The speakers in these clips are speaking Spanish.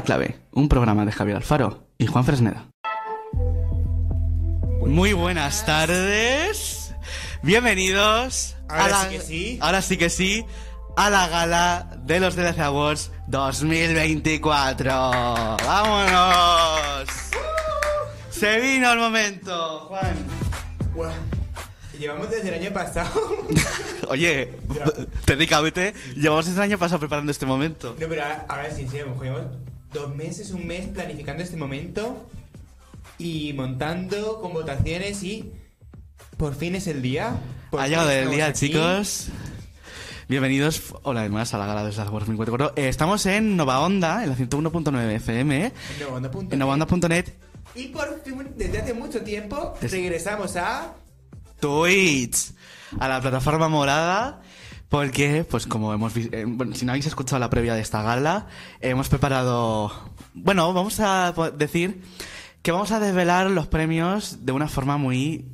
la clave, un programa de Javier Alfaro y Juan Fresneda. Muy buenas tardes. Bienvenidos Ahora a la, sí que sí. Ahora sí que sí. A la gala de los DLC Awards 2024. ¡Vámonos! Se vino el momento, Juan. Llevamos desde el año pasado. Oye, técnicamente llevamos desde el año pasado preparando este momento. no, pero ahora, ahora sí, sí, llevamos dos meses, un mes planificando este momento y montando con votaciones y por fin es el día. Ha llegado el día, aquí. chicos. Bienvenidos vez más a la gala de los Awards 2024. Eh, estamos en Nova Onda, en la 101.9 FM, En novaonda.net. en novaonda.net, Y por fin, desde hace mucho tiempo, regresamos a... Twitch, a la plataforma morada. Porque, pues como hemos visto, bueno, si no habéis escuchado la previa de esta gala, hemos preparado, bueno, vamos a decir que vamos a desvelar los premios de una forma muy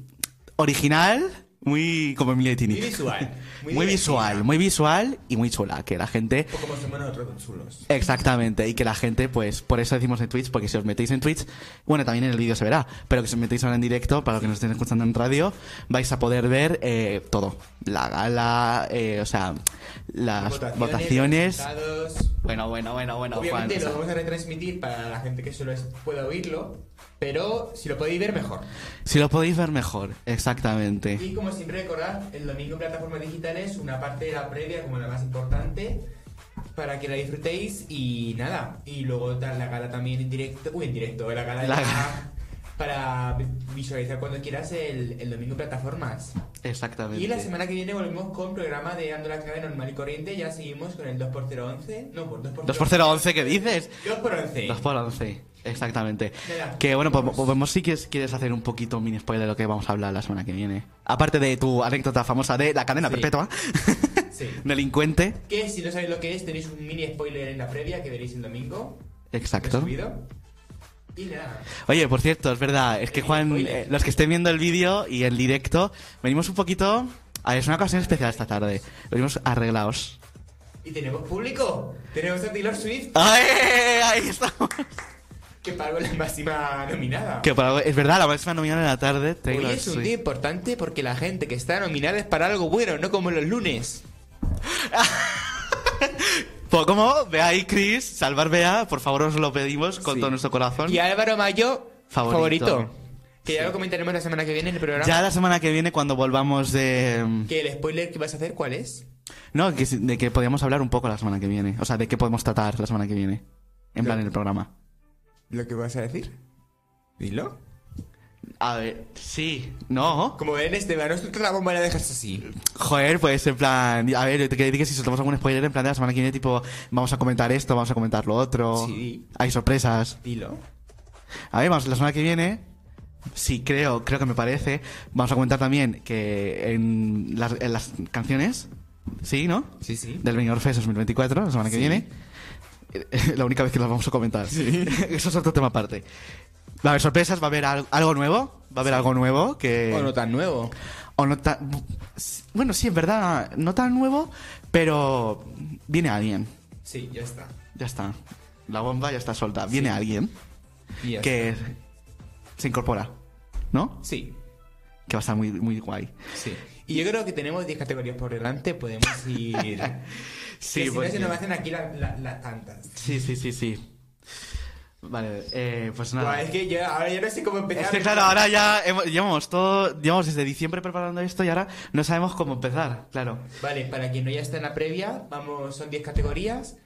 original, muy como Emilia Tini. Muy visual, muy Muy, visual, muy visual y muy chula, que la gente O como nosotros dos chulos. Exactamente, y que la gente, pues, por eso decimos en Twitch, porque si os metéis en Twitch, bueno, también en el vídeo se verá, pero que si os metéis ahora en directo, para los que nos estén escuchando en radio, vais a poder ver eh, todo. La gala, eh, o sea, las votaciones. resultados. Bueno, bueno, bueno, bueno. Obviamente lo vamos a retransmitir para la gente que solo pueda oírlo, pero si lo podéis ver mejor. si lo podéis ver mejor, exactamente. Y como siempre recordad, el domingo en plataformas digitales, una parte de la previa como la más importante, para que la disfrutéis y nada. Y luego dar la gala también en directo, uy, en directo, la gala de La la- gala. Para vi- visualizar cuando quieras el, el domingo en plataformas. Exactamente. Y la semana que viene volvemos con programa de Ando la clave normal y corriente, ya seguimos con el 2x011, no, por 2x011. 2 por 0 11 ¿qué dices? 2x11. 2 por 11 exactamente. Nada, Que bueno, pues podemos si quieres, quieres hacer un poquito mini spoiler de lo que vamos a hablar la semana que viene. Aparte de tu anécdota famosa de la cadena Sí. perpetua. Sí. Delincuente. Que si no sabéis lo que es, tenéis un mini spoiler en la previa que veréis el domingo. Exacto. Subido. Oye, por cierto, es verdad, es que Juan, eh, los que estén viendo el vídeo y el directo, venimos un poquito... A ver, es una ocasión especial esta tarde. Venimos arreglados. Y tenemos público. Tenemos a Taylor Swift, ¡Ay! Ahí estamos. que pagó la máxima nominada. Que para- es verdad, la máxima nominada en la tarde. Taylor Hoy es un día importante porque la gente que está nominada es para algo bueno, no como los lunes. Pues como, y Chris, salvar Bea, por favor os lo pedimos con Sí. todo nuestro corazón. Y Álvaro Mayo, Favorito. favorito. Que ya lo comentaremos la semana que viene en el programa. Ya la semana que viene cuando volvamos de... Que el spoiler que vas a hacer, ¿cuál es? No, que, de que podíamos hablar un poco la semana que viene. O sea, de qué podemos tratar la semana que viene. En plan, en el programa. ¿Lo que vas a decir? Dilo. A ver, sí, no. Como ven, este verano te la bomba la dejas así. Joder, pues en plan, a ver, te quería decir que si soltamos algún spoiler en plan de la semana que viene, tipo, vamos a comentar esto, vamos a comentar lo otro. Sí. Hay sorpresas. Dilo. A ver, vamos, la semana que viene, sí, creo, creo que me parece, vamos a comentar también que en las, en las canciones, sí, ¿no? Sí, sí. Del Benidorm Fest 2024, la semana que Sí. viene. La única vez que las vamos a comentar. Eso es otro tema aparte. Va a haber sorpresas, va a haber al- algo nuevo. Va a haber algo nuevo que. O no tan nuevo. o no tan. Bueno, sí, en verdad, no tan nuevo, pero viene alguien. Sí, ya está. Ya está. La bomba ya está solta. Viene Sí. alguien Y que está. se incorpora. ¿No? Sí, Que va a estar muy, muy guay. sí. Y yo creo que tenemos 10 categorías por delante, podemos ir... Sí, que si porque- no se nos hacen aquí las la, la tantas. Sí, sí, sí, sí. Vale, eh, pues nada. Buah, es que yo ahora ya no sé cómo empezar. Es que claro, ahora ya hemos- llevamos todo, llevamos desde diciembre preparando esto y ahora no sabemos cómo empezar, claro. Vale, para quien no ya está en la previa, vamos, son 10 categorías.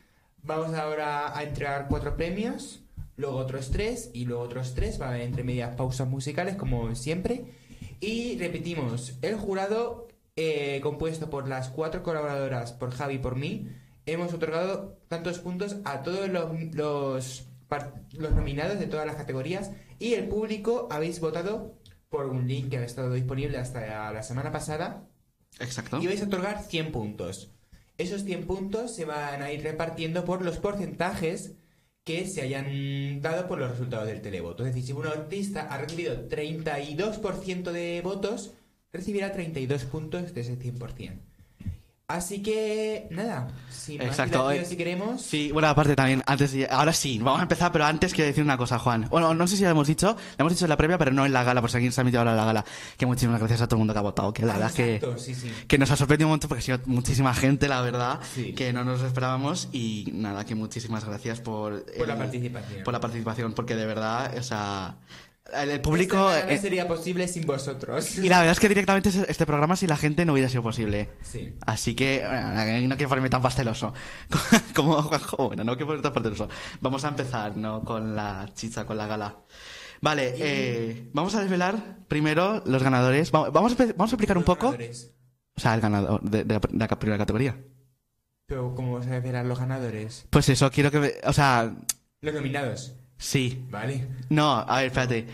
Vamos ahora a entregar cuatro premios, luego otros tres y luego otros tres. Va a haber entre medias pausas musicales, como siempre. Y repetimos, el jurado, eh, compuesto por las cuatro colaboradoras, por Javi y por mí, hemos otorgado tantos puntos a todos los, los, los nominados de todas las categorías. Y el público habéis votado por un link que ha estado disponible hasta la semana pasada Exacto. y vais a otorgar 100 puntos. Esos 100 puntos se van a ir repartiendo por los porcentajes que se hayan dado por los resultados del televoto. Es decir, si un artista ha recibido 32% de votos, recibirá 32 puntos de ese 100%. Así que, nada, sin más Exacto, eh, si queremos. Sí, bueno, aparte también, antes, ahora sí, vamos a empezar, pero antes quiero decir una cosa, Juan. Bueno, no sé si lo hemos dicho, lo hemos dicho en la previa, pero no en la gala, por si alguien se ha metido ahora en la gala. Que muchísimas gracias a todo el mundo que ha votado, que la Ah, verdad que, exacto, sí, sí. que nos ha sorprendido un montón porque ha sido muchísima gente, la verdad, Sí. que no nos esperábamos y nada, que muchísimas gracias por... Por la participación. Por la participación, porque de verdad, o sea, el, el público... Eh, no sería posible sin vosotros. y la verdad es que directamente este- este programa sin la gente no hubiera sido posible. Sí. Así que, bueno, no quiero ponerme tan pasteloso. Como Juanjo, bueno, no quiero ponerme tan pasteloso. Vamos a empezar, ¿no? Con la chicha, con la gala. Vale, eh, vamos a desvelar primero los ganadores. Vamos, vamos, a, espe- vamos a explicar un poco. ganadores. O sea, el ganador de, de la, de la primera categoría. Pero, ¿cómo vas a a los ganadores? Pues eso, quiero que... me- O sea, Los nominados. Sí. Vale. No, a ver, espérate.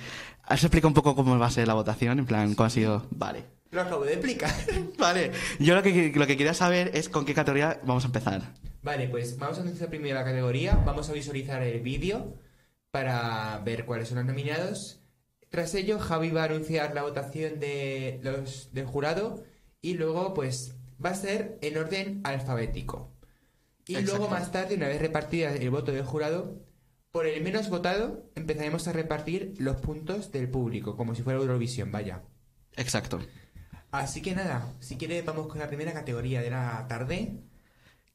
Os explica un poco cómo va a ser la votación, en plan, cómo ha sido... Vale. Lo acabo de explicar. Vale, yo lo que, lo que quería saber es con qué categoría vamos a empezar. Vale, pues vamos a anunciar primero la categoría, vamos a visualizar el vídeo para ver cuáles son los nominados. Tras ello, Javi va a anunciar la votación de los del jurado y luego, pues, va a ser en orden alfabético. Y Exacto. luego, más tarde, una vez repartida el voto del jurado, por el menos votado empezaremos a repartir los puntos del público, como si fuera Eurovisión, vaya. Exacto. Así que nada, si quieres vamos con la primera categoría de la tarde.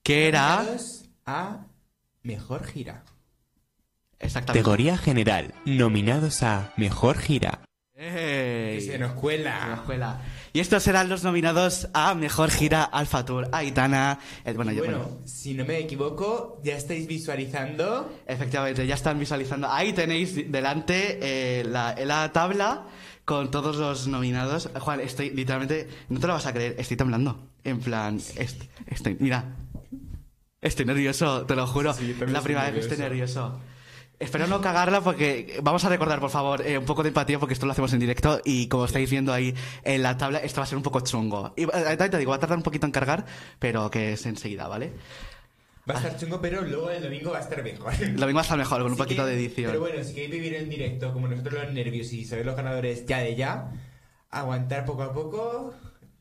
Que era... Nominados a Mejor Gira. Exactamente. Categoría general. Nominados a Mejor Gira. ¡Ey! Que se nos La cuela. escuela. Y estos serán los nominados a Mejor Gira Alfa Tour. Aitana. eh, bueno, yo, Bueno, bueno, si no me equivoco, ya estáis visualizando. efectivamente, ya están visualizando. Ahí tenéis delante eh, la, la tabla con todos los nominados. Juan, estoy literalmente. No te lo vas a creer, estoy temblando. En plan, est- estoy. Mira. Estoy nervioso, te lo juro. Sí, la estoy primera vez que estoy nervioso. Espero no cagarla porque vamos a recordar, por favor, eh, un poco de empatía porque esto lo hacemos en directo y como estáis viendo ahí en la tabla, esto va a ser un poco chungo. Y eh, te digo, va a tardar un poquito en cargar, pero que es enseguida, ¿vale? Va a estar chungo, pero luego el domingo va a estar mejor. Lo mismo hasta mejor, con un poquito que- de edición. Pero bueno, si queréis vivir en directo, como nosotros los nervios y saber los ganadores ya de ya, aguantar poco a poco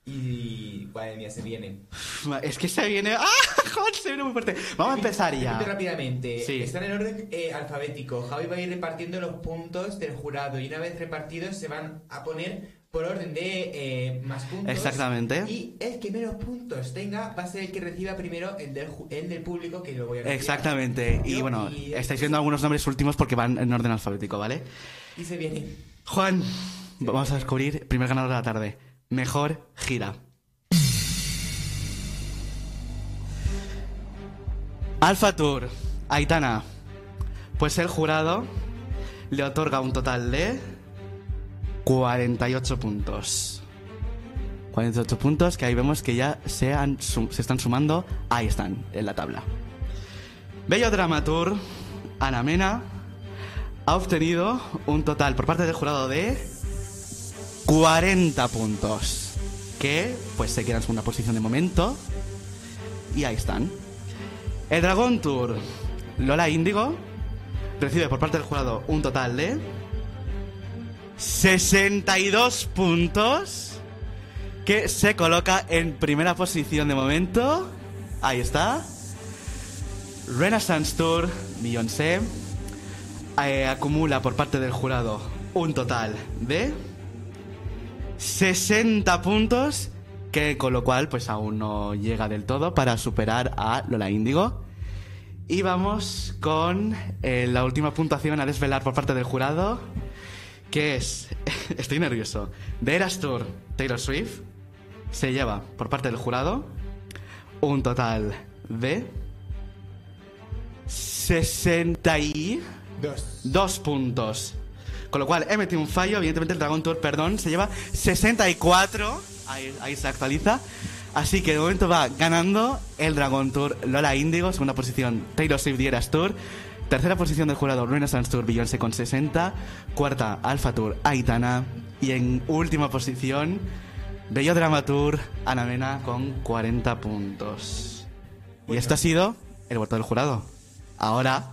y. Madre mía, se viene. Es que se viene... ¡Ah! Joder, se viene muy fuerte. Vamos a empezar ya. rápidamente. Sí. Están en orden eh, alfabético. Javi va a ir repartiendo los puntos del jurado y una vez repartidos se van a poner por orden de eh, más puntos. Exactamente. Y el que menos puntos tenga va a ser el que reciba primero el del, el del público que lo voy a anunciar. Exactamente. Y bueno, y- estáis viendo algunos nombres últimos porque van en orden alfabético, ¿vale? Y se viene. Juan, vamos a descubrir primer ganador de la tarde. Mejor gira. Alfa Tour, Aitana. Pues el jurado le otorga un total de 48 puntos. 48 puntos que ahí vemos que ya se, han se están sumando. Ahí están, en la tabla. Bello Dramatur, Ana Mena, ha obtenido un total por parte del jurado de 40 puntos. Que pues se queda en segunda posición de momento. Y ahí están. El Dragon Tour Lola Índigo recibe por parte del jurado un total de 62 puntos. Que se coloca en primera posición de momento. Ahí está. Renaissance Tour Beyoncé eh, acumula por parte del jurado un total de 60 puntos, que con lo cual pues aún no llega del todo para superar a Lola Índigo. Y vamos con eh, la última puntuación a desvelar por parte del jurado, que es, estoy nervioso, de Eras Tour Taylor Swift, se lleva por parte del jurado un total de 60 y... Dos. Dos puntos. Con lo cual he metido un fallo. Evidentemente el Dragon Tour, perdón, se lleva 64. Ahí, ahí se actualiza. Así que de momento va ganando el Dragon Tour Lola Índigo. Segunda posición Taylor Swift y Eras Tour. Tercera posición del jurado Renaissance Tour Beyoncé con 60. Cuarta Alpha Tour Aitana. Y en última posición Bello Drama Tour Ana Mena con 40 puntos. Y esto ha sido el voto del jurado. Ahora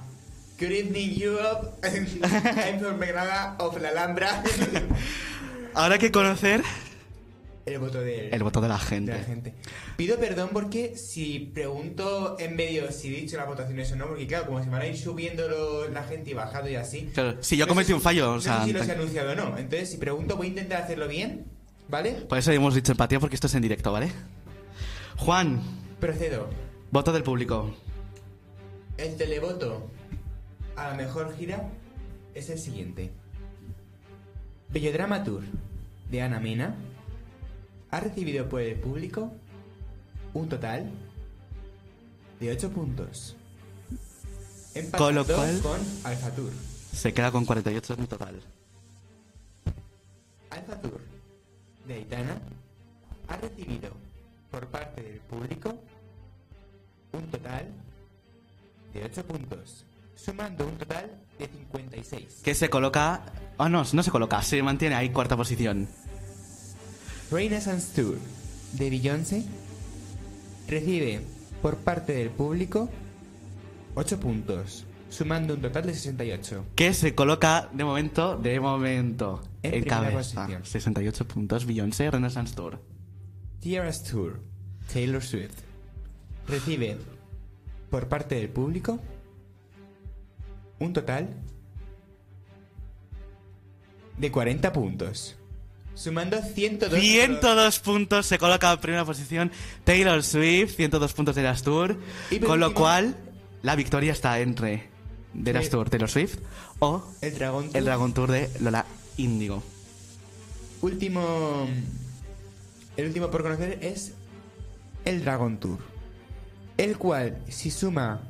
Good evening, Europe. I'm from Granada of la Alhambra. Ahora hay que conocer el voto del- El voto de la de gente. la gente. Pido perdón porque si pregunto en medio si he dicho las votaciones o no, porque claro, como se van a ir subiendo lo- la gente y bajando y así. Claro, si yo no cometí un fallo, o no sea, sé si lo te- he anunciado o no. Entonces, si pregunto, voy a intentar hacerlo bien, ¿vale? Por eso hemos dicho empatía porque esto es en directo, ¿vale? Juan, Procedo. voto del público. El televoto a la mejor gira es el siguiente. Bellodrama Tour de Ana Mena ha recibido por el público un total de 8 puntos. Con lo cual- con Alfa Tour. Se queda con 48 en total. Alfa Tour de Aitana ha recibido por parte del público un total de 8 puntos, sumando un total de 56. Que se coloca... Ah, no, no se coloca, se mantiene ahí cuarta posición. Renaissance Tour de Beyoncé recibe por parte del público 8 puntos, sumando un total de 68. Que se coloca de momento, de momento, En en, cabeza. posición. 68 puntos, Beyoncé Renaissance Tour. Tierras Tour Taylor Swift recibe por parte del público un total de 40 puntos, sumando 102 102 puntos se coloca en primera posición Taylor Swift, 102 puntos de Eras Tour, Y con lo cual la victoria está entre de Sí. Tour, Taylor Swift o El dragón el Dragon Tour de Lola Índigo. último el último por conocer es el Dragon Tour el cual si suma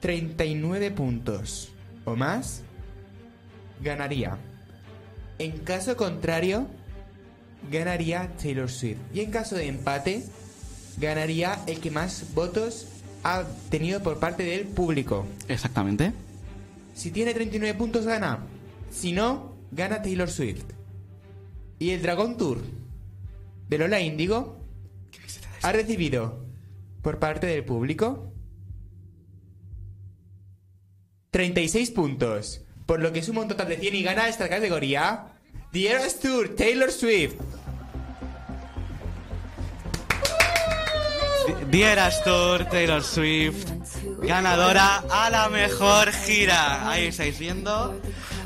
39 puntos o más ganaría. En caso contrario ganaría Taylor Swift. Y en caso de empate ganaría el que más votos ha tenido por parte del público. Exactamente. si tiene 39 puntos gana. Si no gana Taylor Swift. Y el Dragon Tour de Lola Índigo ha recibido por parte del público 36 puntos, por lo que suma un total de 100 y gana esta categoría The Eras Tour Taylor Swift. The Eras Tour, Taylor Swift, ganadora a la mejor gira. Ahí estáis viendo.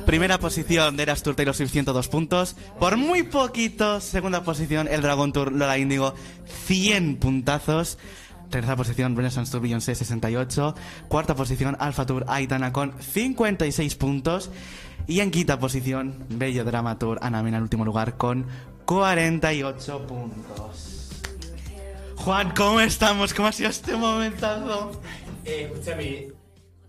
Primera posición de Eras Tour, Taylor Swift, 102 puntos. Por muy poquito, segunda posición, el Dragon Tour, Lola Índigo, 100 puntazos. Tercera posición, Renaissance Tour, Beyoncé, 68. Cuarta posición, Alpha Tour, Aitana con 56 puntos. Y en quinta posición, Bello Drama Tour, Ana Mena en último lugar con 48 puntos. Juan, ¿cómo estamos? ¿Cómo ha sido este momentazo? Eh, escúchame,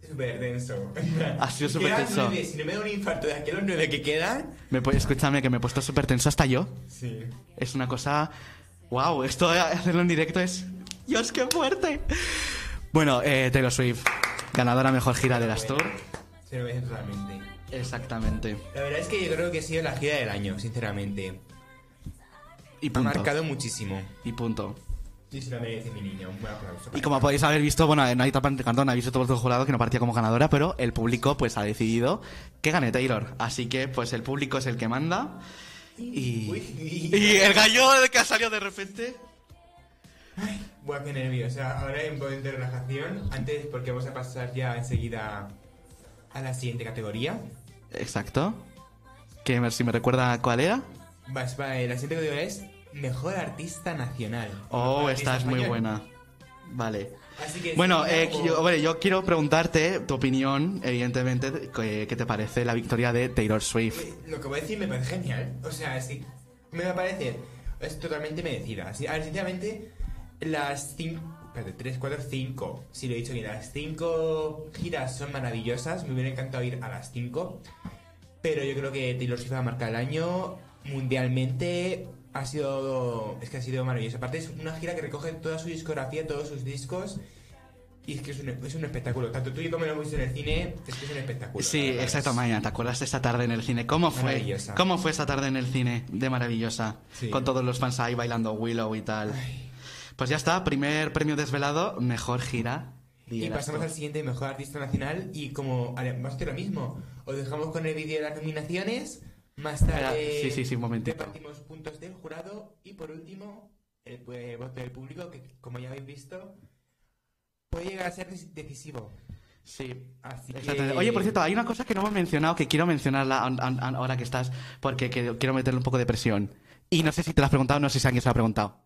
súper denso. Ha sido súper tenso. nueve, Si no me da un infarto de aquí a los nueve que quedan. Me, escúchame, que me he puesto súper tenso hasta yo. Sí. Es una cosa... ¡Wow! Esto de hacerlo en directo es... ¡Dios, qué fuerte! Bueno, eh, Taylor Swift, ganadora mejor gira de las Tour. Se lo merece totalmente. Exactamente. La verdad es que yo creo que ha sido la gira del año, sinceramente. Y Ha punto. marcado muchísimo. Y punto. Sí, se lo merece mi niña. Un buen aplauso. Y como podéis haber visto, bueno, no hay tapa en cartón, ha visto todo el jurado que no partía como ganadora, pero el público pues ha decidido que gane Taylor. Así que pues el público es el que manda. Y, Uy. y el gallo que ha salido de repente. Buah, qué nervios. O sea, ahora en momento de relajación. Antes, porque vamos a pasar ya enseguida a la siguiente categoría. Exacto. Que si me recuerda cuál era. Vas, vale, la siguiente categoría es Mejor Artista Nacional. Oh, Mejor esta artista es muy español. buena. Vale. Así que Bueno, eh, yo, bueno, yo quiero preguntarte tu opinión, evidentemente, ¿qué, qué te parece la victoria de Taylor Swift? Lo que voy a decir me parece genial. O sea, sí, me va a parecer. Es totalmente merecida. A ver, sinceramente, las 5. Espérate, 3, 4, 5. Si lo he dicho bien, las 5 giras son maravillosas. Me hubiera encantado ir a las 5. Pero yo creo que Taylor Swift va a marcar el año mundialmente. Ha sido. Es que ha sido maravilloso. Aparte, es una gira que recoge toda su discografía, todos sus discos. Y es que es un, es un espectáculo. Tanto tú y yo como lo hemos visto en el cine, es que es un espectáculo. Sí, exacto, Mañana. ¿Te acuerdas de esa tarde en el cine? ¿Cómo fue? ¿Cómo fue esa tarde en el cine? De maravillosa. Sí. Con todos los fans ahí bailando Willow y tal. Pues ya está, primer premio desvelado, mejor gira. Y pasamos tú. al siguiente mejor artista nacional y como vamos a hacer lo mismo. Os dejamos con el vídeo de las nominaciones Más tarde sí, sí, sí, un momentito. repartimos puntos del jurado y por último el eh, voto del público que como ya habéis visto puede llegar a ser dec- decisivo. Sí. Así que... Oye, por cierto, hay una cosa que no hemos mencionado que quiero mencionarla an- an- an- ahora que estás, porque que- quiero meterle un poco de presión. Y no sé si te lo has preguntado, no sé si alguien se lo ha preguntado.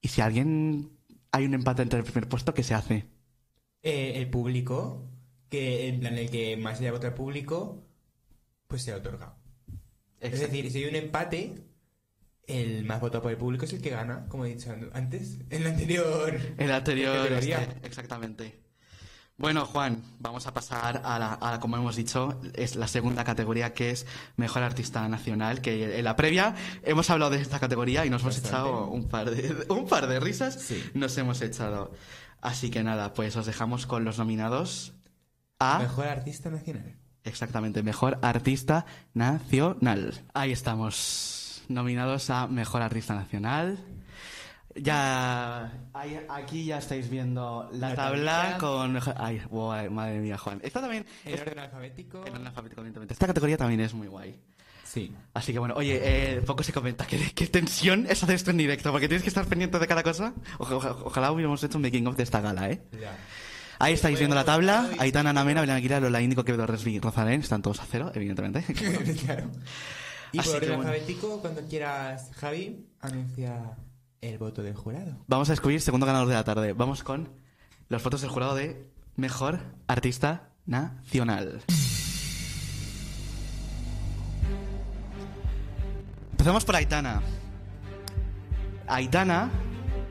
¿Y si alguien hay un empate entre el primer puesto, qué se hace? Eh, el público, que en plan el que más le haya votado al público, pues se le otorga. Es decir, si hay un empate, el más votado por el público es el que gana, como he dicho antes, en la anterior. El anterior, este, exactamente. Bueno, Juan, vamos a pasar a la, a la, como hemos dicho, es la segunda categoría que es Mejor Artista Nacional, que en la previa hemos hablado de esta categoría y nos hemos echado un par de, un par de risas. Sí. Nos hemos echado. Así que nada, pues os dejamos con los nominados a... Mejor artista nacional. Exactamente, Mejor Artista Nacional. Ahí estamos, nominados a Mejor Artista Nacional. Ya, aquí ya estáis viendo la, La tabla con... Ay, guay, madre mía, Juan. Esta también... En es- orden alfabético. en orden alfabético, evidentemente. Esta categoría también es muy guay. Sí. Así que bueno, oye, eh, poco se comenta. ¿Qué, qué tensión es hacer esto en directo? Porque tienes que estar pendiente de cada cosa. Oja- oja- ojalá hubiéramos hecho un making of de esta gala, ¿eh? Ya. Ahí estáis viendo la tabla. Hoy- Aitana, Ana Mena, Belén Aguilar, Lola Índico, Quevedo, Resby, Rosalén. Están todos a cero, evidentemente. claro. Y Así por orden bueno. alfabético, cuando quieras, Javi, anuncia el voto del jurado. Vamos a descubrir segundo ganador de la tarde. Vamos con los fotos del jurado de Mejor Artista Nacional. Empezamos por Aitana. Aitana,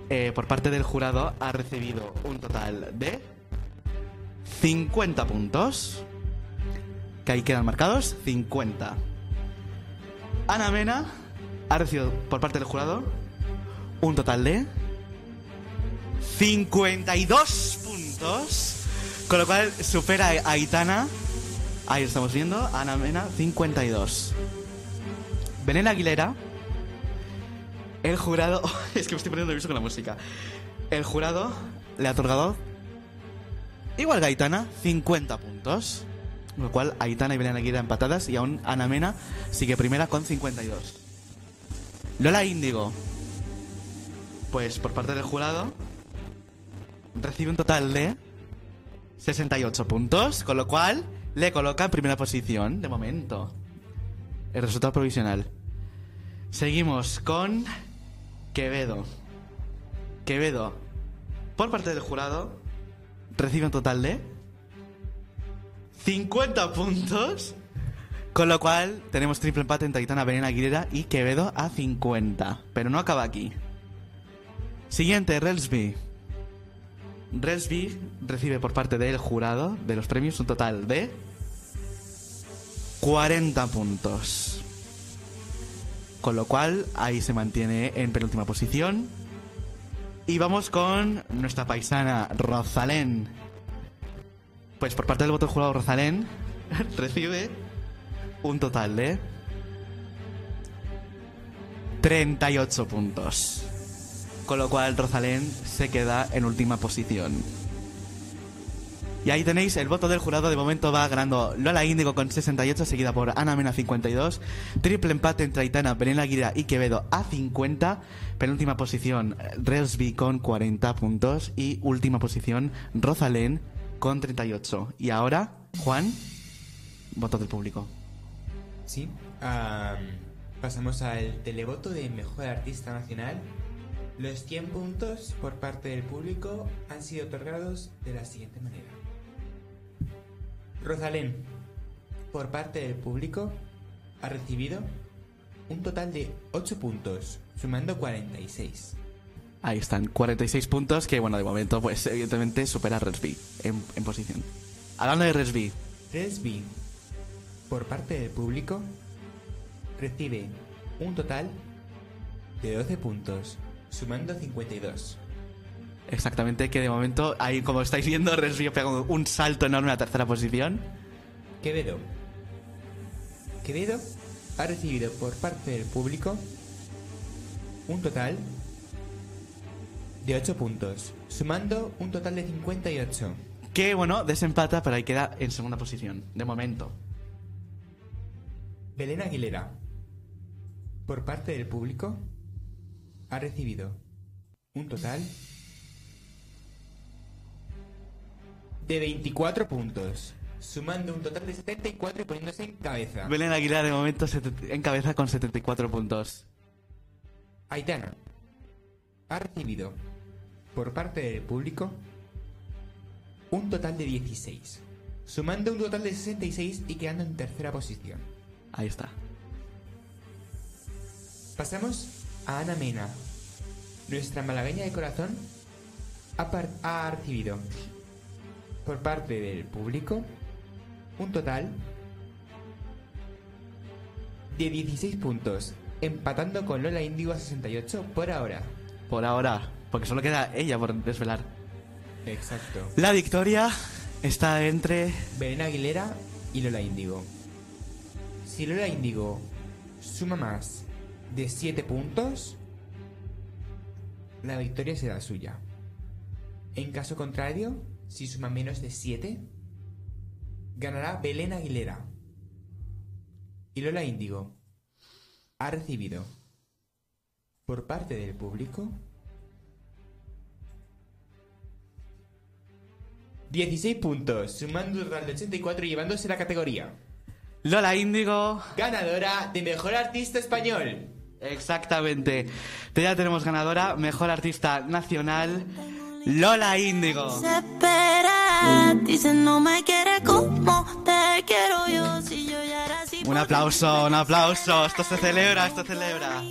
eh, por parte del jurado, ha recibido un total de 50 puntos. Que ahí quedan marcados 50. Ana Mena ha recibido por parte del jurado un total de 52 puntos. Con lo cual supera a Aitana. Ahí estamos viendo. Ana Mena, 52. Belén Aguilera. El jurado. Es que me estoy poniendo nervioso con la música. El jurado le ha otorgado. Igual que Aitana, 50 puntos. Con lo cual Aitana y Belén Aguilera empatadas. Y aún Ana Mena sigue primera con 52. Lola Índigo pues por parte del jurado recibe un total de 68 puntos, con lo cual le coloca en primera posición de momento. El resultado provisional. Seguimos con Quevedo. Quevedo, por parte del jurado, recibe un total de 50 puntos, con lo cual tenemos triple empate entre Aitana Belén Aguilera y Quevedo a 50. Pero no acaba aquí. Siguiente, Relsby. Relsby recibe por parte del jurado de los premios un total de 40 puntos. Con lo cual, ahí se mantiene en penúltima posición. Y vamos con nuestra paisana Rosalén. Pues por parte del voto del jurado Rosalén recibe un total de 38 puntos. Con lo cual Rosalén se queda en última posición. Y ahí tenéis el voto del jurado. De momento va ganando Lola Índigo con 68, seguida por Ana Mena 52. Triple empate entre Aitana, Belén Aguirre y Quevedo a 50. Penúltima posición Relsby con 40 puntos. Y última posición Rosalén con 38. Y ahora, Juan, voto del público. Sí. Am, pasamos al televoto de Mejor Artista Nacional. Los 100 puntos por parte del público han sido otorgados de la siguiente manera. Rosalén, por parte del público, ha recibido un total de 8 puntos, sumando 46. Ahí están, 46 puntos que, bueno, de momento, pues evidentemente supera a Resby en, en posición. Hablando de Resby, Resby, por parte del público, recibe un total de 12 puntos, sumando 52. exactamente, que de momento, ahí como estáis viendo, Resby pega un salto enorme a la tercera posición. Quevedo. Quevedo ha recibido por parte del público un total de 8 puntos, sumando un total de 58. Que, bueno, desempata, pero ahí queda en segunda posición, de momento. Belén Aguilera, por parte del público ha recibido un total de 24 puntos, sumando un total de 74 y poniéndose en cabeza. Belén Aguilar de momento en cabeza con 74 puntos. Aitana ha recibido por parte del público un total de 16, sumando un total de 66 y quedando en tercera posición. Ahí está. Pasamos a Ana Mena. Nuestra malagueña de corazón ha, ha recibido por parte del público un total de 16 puntos, empatando con Lola Índigo a 68 por ahora. Por ahora, porque solo queda ella por desvelar. Exacto. La victoria está entre Belén Aguilera y Lola Índigo. Si Lola Índigo suma más de 7 puntos, la victoria será suya. En caso contrario, si suma menos de 7, ganará Belén Aguilera. Y Lola Índigo ha recibido por parte del público 16 puntos, sumando un total de 84 y llevándose la categoría. Lola Índigo. Ganadora de Mejor Artista Español. Exactamente. Te- Ya tenemos ganadora, mejor artista nacional, Lola Índigo. Un aplauso, un aplauso. Esto se celebra, esto se celebra.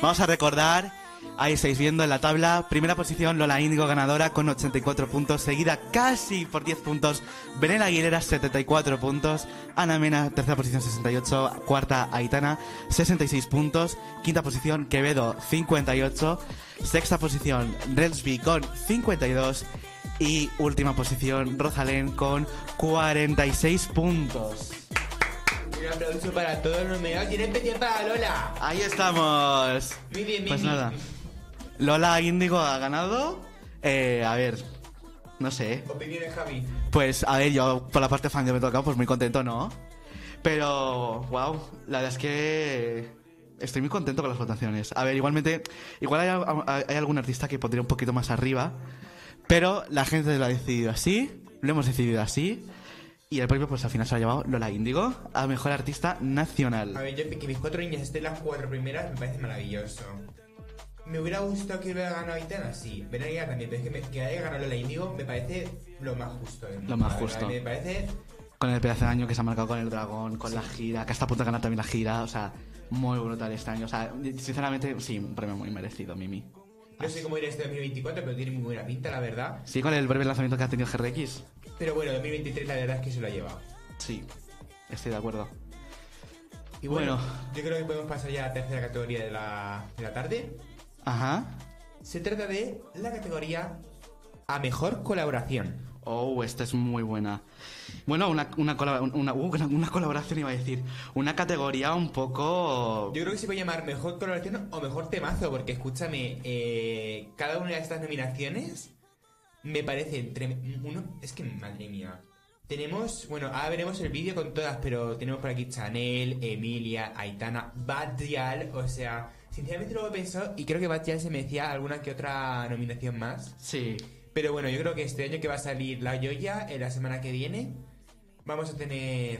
Vamos a recordar, ahí estáis viendo en la tabla, primera posición Lola Índigo ganadora con 84 puntos, seguida casi por 10 puntos, Belén Aguilera 74 puntos, Ana Mena tercera posición 68, cuarta Aitana 66 puntos, quinta posición Quevedo 58, sexta posición Relsby con 52 y última posición Rosalén con 46 puntos. Un aplauso para todos los nominados y especial para Lola. Ahí estamos. Muy bien, Pues Mimi. nada. Lola Índigo ha ganado. Eh, a ver, no sé. Opiniones, Javi. Pues a ver, yo por la parte fan que me toca, pues muy contento, ¿no? Pero, wow, la verdad es que estoy muy contento con las votaciones. A ver, igualmente, igual hay, hay algún artista que pondría un poquito más arriba, pero la gente lo ha decidido así, lo hemos decidido así, y el premio pues al final se lo ha llevado Lola Índigo a Mejor Artista Nacional. A ver, yo que mis cuatro niñas estén las cuatro primeras me parece maravilloso. Me hubiera gustado que hubiera ganado Aitana, sí. Veneria también, pero es que, me- que haya ganado Lola Índigo me parece lo más justo. del mundo, Lo más justo. Me parece Con el pedazo de año que se ha marcado con el dragón, con la gira, que está a punto de ganar también la gira, o sea, muy brutal este año. O sea, sinceramente, sí, un premio muy merecido, Mimi. No sé cómo irá este 2024, pero tiene muy buena pinta, la verdad. Sí, con el breve lanzamiento que ha tenido GRX. Pero bueno, 2023 la verdad es que se lo ha llevado. Sí, estoy de acuerdo. Y bueno, Bueno. yo creo que podemos pasar ya a la tercera categoría de la, de la tarde. Ajá. Se trata de la categoría a mejor colaboración. Oh, esta es muy buena. Bueno, una, una, uh, una- una colaboración iba a decir. Una categoría un poco... Yo creo que se puede llamar mejor colaboración o mejor temazo, porque escúchame, eh, cada una de estas nominaciones me parece uno Es que, madre mía. Tenemos, bueno, ahora veremos el vídeo con todas, pero tenemos por aquí Chanel, Emilia, Aitana, Badial, o sea, sinceramente lo he pensado y creo que Badial se merecía alguna que otra nominación más. Sí. Pero bueno, yo creo que este año que va a salir la Joya, en la semana que viene, vamos a tener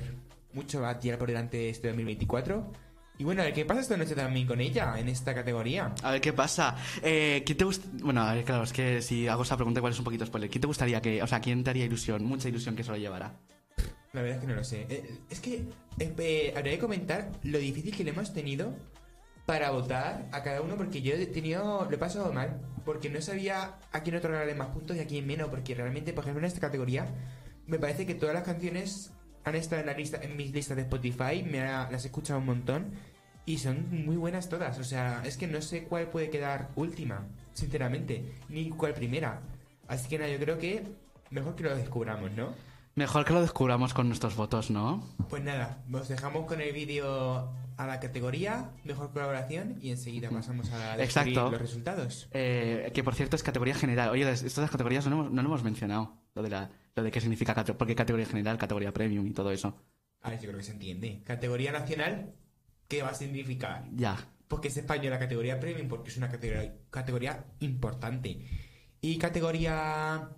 mucho Batial por delante este 2024. Y bueno, a ver qué pasa esta noche también con ella en esta categoría. A ver qué pasa. Eh, ¿Quién te gust- Bueno, a ver, claro, es que si hago esa pregunta igual es un poquito spoiler. ¿Quién te gustaría que... O sea, ¿quién te haría ilusión? Mucha ilusión que se lo llevara. La verdad es que no lo sé. Eh, es que eh, eh, habría que comentar lo difícil que le hemos tenido para votar a cada uno porque yo he tenido lo he pasado mal porque no sabía a quién otorgarle más puntos y a quién menos porque realmente por ejemplo en esta categoría me parece que todas las canciones han estado en la lista en mis listas de Spotify me ha- las he escuchado un montón y son muy buenas todas o sea es que no sé cuál puede quedar última sinceramente ni cuál primera así que nada yo creo que mejor que lo descubramos ¿no? Mejor que lo descubramos con nuestros votos, ¿no? Pues nada, os dejamos con el vídeo a la categoría Mejor Colaboración y enseguida pasamos a Exacto. los resultados. Eh, que por cierto es categoría general. Oye, estas categorías no, hemos- no lo hemos mencionado. Lo de, la, lo de qué significa porque categoría general, categoría premium y todo eso. A ver, yo creo que se entiende. Categoría nacional, ¿qué va a significar? Ya. porque es español la categoría premium, porque es una categoría, categoría importante. Y categoría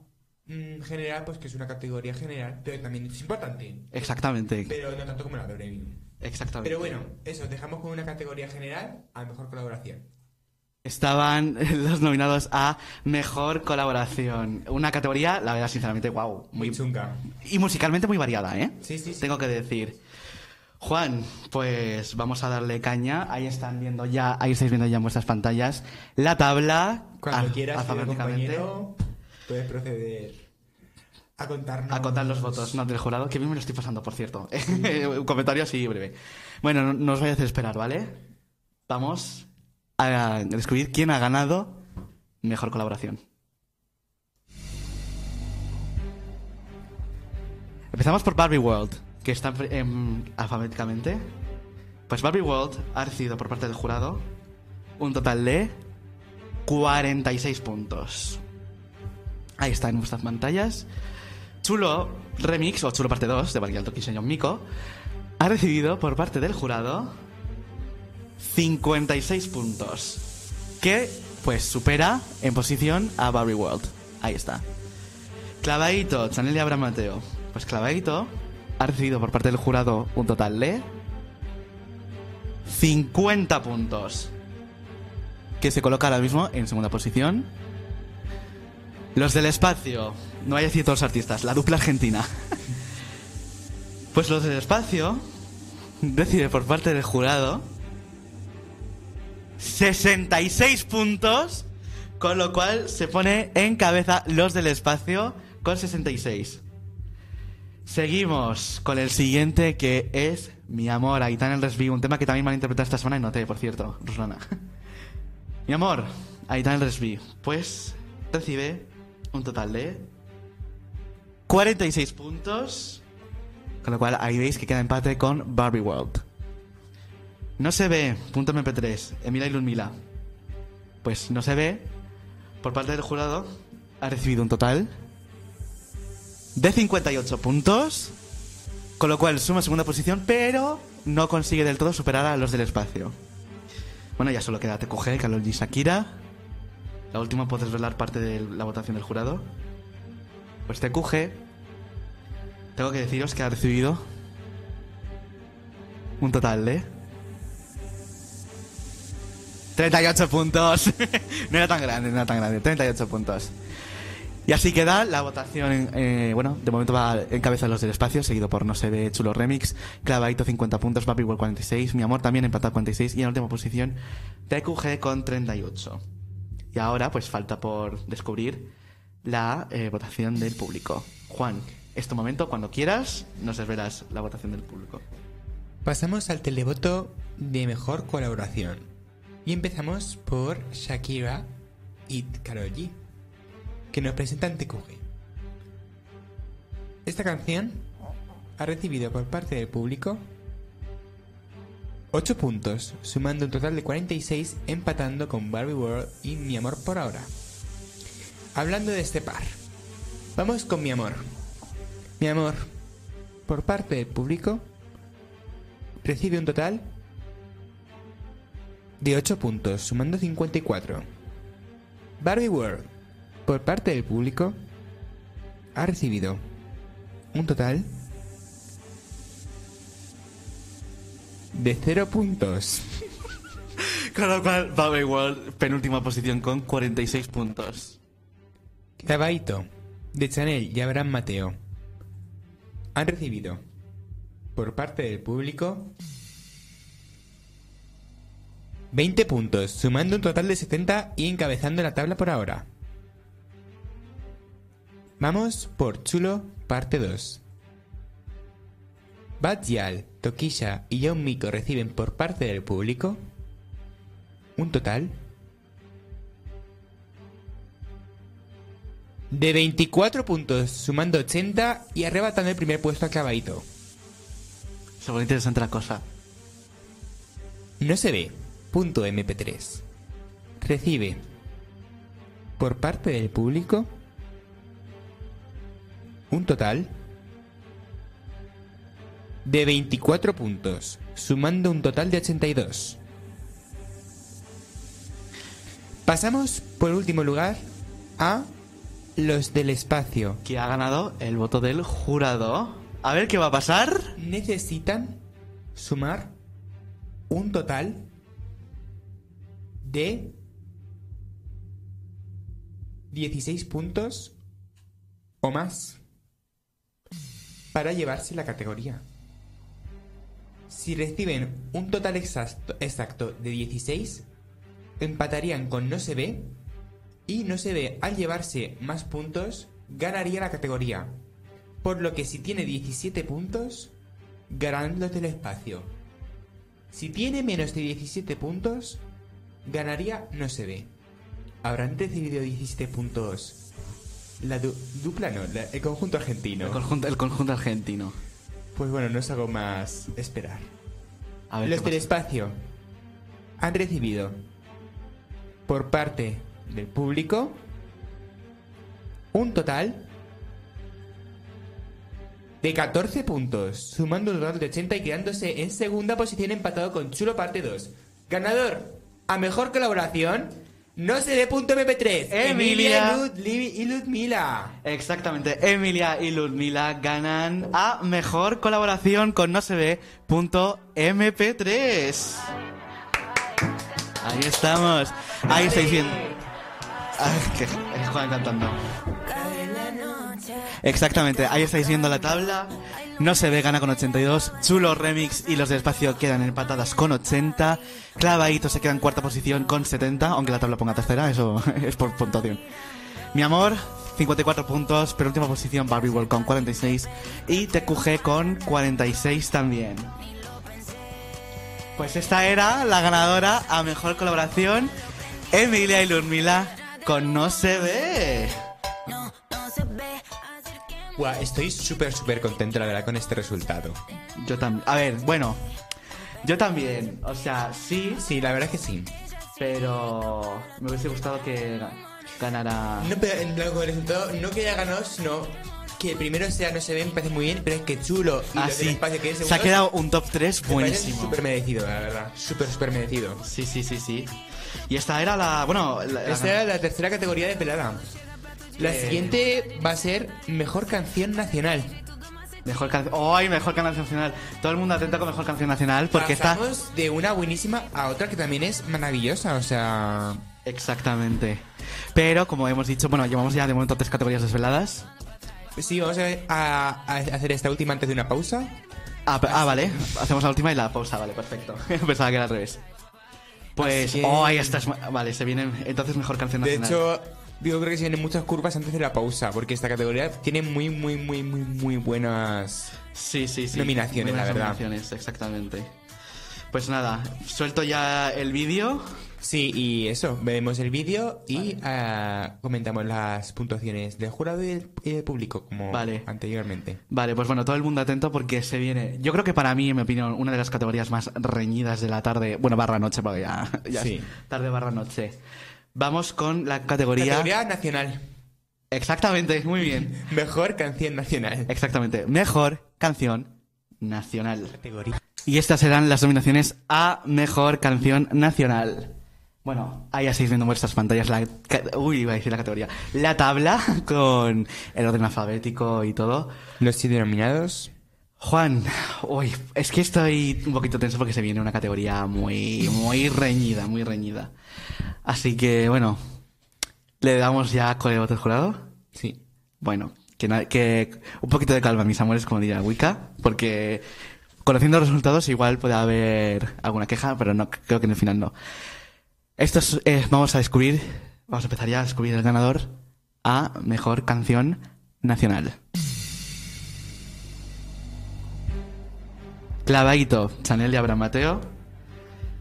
general, pues que es una categoría general, pero también es importante. Exactamente. Pero no tanto como la de premium. Exactamente. Pero bueno, eso, dejamos con una categoría general a mejor colaboración. Estaban los nominados a Mejor Colaboración. Una categoría, la verdad, sinceramente, wow. Muy chunga. Y musicalmente muy variada, ¿eh? Sí, sí, sí. Tengo que decir. Juan, pues vamos a darle caña. Ahí están viendo ya, ahí estáis viendo ya en vuestras pantallas la tabla. Cuando al- quieras, compañero, puedes proceder a contarnos. A contar los votos no, del jurado, que bien me lo estoy pasando, por cierto. Un comentario así breve. Bueno, no, no os voy a hacer esperar, ¿vale? Vamos a descubrir quién ha ganado mejor colaboración. Empezamos por Barbie World, que está em, alfabéticamente. Pues Barbie World ha recibido por parte del jurado un total de 46 puntos. Ahí está en vuestras pantallas. Chulo Remix, o Chulo Parte 2, de Barguialto John Miko, ha recibido por parte del jurado 56 puntos. Que, pues, supera en posición a Barbie World. Ahí está. Clavadito, Chanel y Abraham Mateo. Pues Clavadito ha recibido por parte del jurado un total de 50 puntos. Que se coloca ahora mismo en segunda posición. Los del espacio. No hay a decir todos los artistas, la dupla argentina. Pues los del espacio recibe por parte del jurado 66 puntos, con lo cual se pone en cabeza los del espacio con 66. Seguimos con el siguiente que es Mi amor, Aitana el Resby, un tema que también interpretado esta semana y noté, por cierto, Ruslana. Mi amor, Aitana el Resby, pues recibe un total de 46 puntos, con lo cual ahí veis que queda empate con Barbie World. No se ve, punto MP3, Emila y Ludmila. Pues no se ve, por parte del jurado, ha recibido un total de 58 puntos, con lo cual suma segunda posición, pero no consigue del todo superar a los del espacio. Bueno, ya solo queda TQG, Karol G, Shakira. La última puedes revelar parte de la votación del jurado. Pues TQG, tengo que deciros que ha recibido un total de 38 puntos. no era tan grande, no era tan grande. 38 puntos. Y así queda la votación. eh, bueno, de momento va en cabeza los del espacio, seguido por No se ve Chulo Remix, Clavadito 50 puntos, Papi World 46, Mi Amor también empatado 46 y en última posición TQG con 38. Y ahora pues falta por descubrir la eh, votación del público. Juan, este momento, cuando quieras, nos desvelas la votación del público. Pasamos al televoto de mejor colaboración. Y empezamos por Shakira y Karol G, que nos presentan TQG. Esta canción ha recibido por parte del público 8 puntos, sumando un total de 46, empatando con Barbie World y Mi Amor por ahora. Hablando de este par, vamos con Mi Amor. Mi Amor, por parte del público, recibe un total de 8 puntos, sumando 54. Barbie World, por parte del público, ha recibido un total de 0 puntos. Con lo cual, Barbie World, penúltima posición con 46 puntos. Clavadito, de Chanel y Abraham Mateo, han recibido, por parte del público, 20 puntos, sumando un total de 70 y encabezando la tabla por ahora. Vamos por Chulo, parte 2. Badzial, Tokisha y John Miko reciben por parte del público un total de 24 puntos, sumando 80 y arrebatando el primer puesto a Clavadito. Se pone interesante la cosa. No se ve. Punto MP3. Recibe por parte del público un total de 24 puntos, sumando un total de 82. Pasamos por último lugar a los del espacio. Que ha ganado el voto del jurado. A ver qué va a pasar. Necesitan sumar un total de 16 puntos o más para llevarse la categoría. Si reciben un total exacto, de 16, empatarían con No se ve y No se ve al llevarse más puntos ganaría la categoría. Por lo que si tiene 17 puntos, ganarán los del espacio. Si tiene menos de 17 puntos, ganaría No se ve. ¿Habrán recibido 17 puntos la du- dupla? No, el conjunto argentino. El conjunto argentino. Pues bueno, no es algo más esperar. A ver Los del espacio han recibido por parte del público un total de 14 puntos, sumando un total de 80 y quedándose en segunda posición empatado con Chulo parte 2. Ganador a mejor colaboración, no se ve punto MP3. Emilia. Lud- Li- y Ludmila. Exactamente, Emilia y Ludmila ganan a mejor colaboración con no se ve punto MP3. Ahí estamos. Ahí estáis viendo. Ay, que que Juan cantando. Exactamente, ahí estáis viendo la tabla. No se ve gana con 82. Chulo Remix y los de espacio quedan empatadas con 80. Clavadito se queda en cuarta posición con 70, aunque la tabla ponga tercera, eso es por puntuación. Mi amor, 54 puntos, pero última posición Barbie World con 46 y TQG con 46 también. Pues esta era la ganadora a mejor colaboración, Emilia y Ludmila con No se ve. Buah, estoy súper, súper contento, la verdad, con este resultado. Yo también. A ver, bueno, yo también. O sea, sí, Sí, la verdad es que sí. pero me hubiese gustado que ga- ganara. No, pero en blanco el resultado no que haya ganado, sino que primero sea no se ve, me parece muy bien, pero es que chulo y Ah, sí. espacio que es Se ha quedado un top 3 buenísimo. Súper merecido, la verdad. Súper, súper merecido. Sí, sí, sí, sí. Y esta era la. Bueno, la, la- Esta era la tercera categoría de pelada. La siguiente va a ser Mejor Canción Nacional. Mejor canción. ¡Ay, mejor canción nacional! Todo el mundo atento con mejor canción nacional porque está. Pasamos de una buenísima a otra que también es maravillosa, o sea... Exactamente. Pero, como hemos dicho, bueno, llevamos ya de momento tres categorías desveladas. Sí, vamos a, a- a hacer esta última antes de una pausa. Ah, ah, vale. Hacemos la última y la pausa, vale, perfecto. Pensaba que era al revés. Pues. Así ¡Oh, ahí estás! Vale, se viene entonces mejor canción De nacional. hecho, digo creo que se vienen muchas curvas antes de la pausa, porque esta categoría tiene muy, muy, muy, muy, muy buenas... Sí, sí, sí. Nominaciones, buenas la verdad. Nominaciones, exactamente. Pues nada, suelto ya el vídeo. Sí, y eso, vemos el vídeo y ah, comentamos las puntuaciones del jurado y del, y del público, como Vale. anteriormente. Vale, pues bueno, todo el mundo atento porque se viene. Yo creo que para mí, en mi opinión, una de las categorías más reñidas de la tarde. Bueno, barra noche, porque ya, ya Sí. es tarde barra noche. Vamos con la categoría. Categoría nacional. Exactamente, muy bien. Mejor canción nacional. Exactamente. Mejor canción nacional. Categoría. Y estas serán las nominaciones a Mejor Canción Nacional. Bueno, ahí estáis viendo en vuestras pantallas la... Uy, iba a decir la categoría. La tabla con el orden alfabético y todo. Los siete nominados. Juan, uy, es que estoy un poquito tenso porque se viene una categoría muy, muy reñida, muy reñida. Así que, bueno, le damos ya con el voto jurado. Sí. Bueno, que, que un poquito de calma, mis amores, como diría Wicca, porque conociendo los resultados igual puede haber alguna queja, pero no creo que en el final no. Esto es, eh, vamos a descubrir, vamos a empezar ya a descubrir el ganador a mejor canción nacional. Clavadito, Chanel y Abraham Mateo.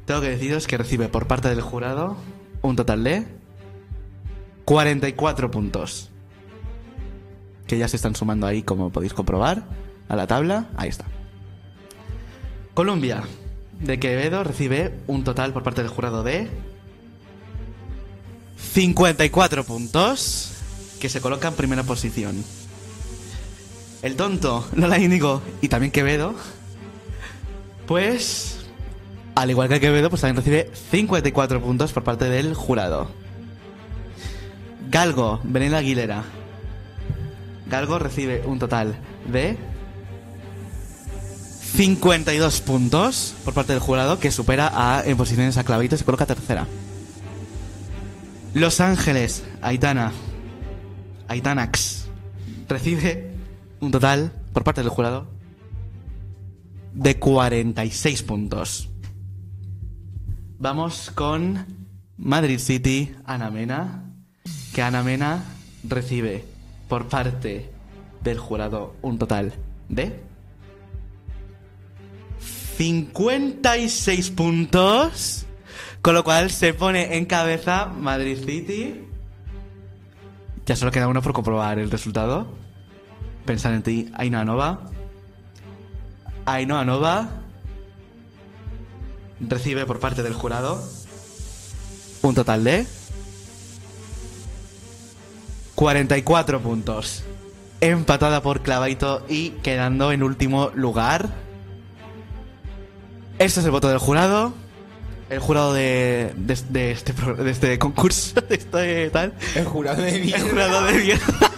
Tengo que deciros que recibe por parte del jurado un total de 44 puntos que ya se están sumando ahí, como podéis comprobar, a la tabla. Ahí está. Colombia, de Quevedo, recibe un total por parte del jurado de 54 puntos, que se coloca en primera posición. El tonto, Lola Índigo y también Quevedo, pues, al igual que Quevedo, pues también recibe 54 puntos por parte del jurado. Galgo, Belén Aguilera. Galgo recibe un total de 52 puntos por parte del jurado, que supera a, en posiciones a Clavito y se coloca tercera. Los Ángeles, Aitana. Aitanax. Recibe un total por parte del jurado de 46 puntos. Vamos con Madrid City, Ana Mena. Que Ana Mena recibe por parte del jurado un total de 56 puntos. Con lo cual se pone en cabeza Madrid City. Ya solo queda uno por comprobar el resultado. Pensar en ti, Ainhoa Nova. Ainhoa Nova recibe por parte del jurado un total de 44 puntos. Empatada por Clavaito y quedando en último lugar. Este es el voto del jurado. El jurado de, de, de este, de este concurso, de este tal. El jurado de El mierda. jurado de mierda.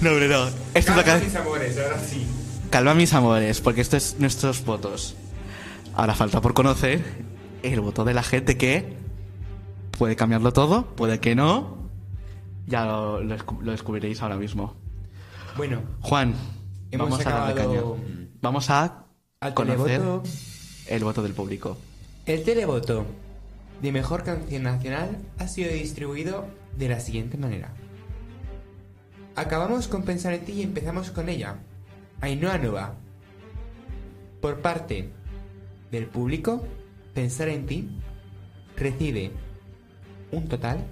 No, hombre, no. Esto es la Calma, ca- mis amores, ahora sí. Calma, mis amores, porque esto es nuestros votos. Ahora falta por conocer el voto de la gente que puede cambiarlo todo, puede que no. Ya lo, lo descu- lo descubriréis ahora mismo. Bueno, Juan, Hemos vamos a darle acabado- caña. Vamos a al conocer televoto. el voto del público. El televoto de mejor canción nacional ha sido distribuido de la siguiente manera. Acabamos con Pensar en ti y empezamos con ella. Ainhoa Nova. Por parte del público, Pensar en ti recibe un total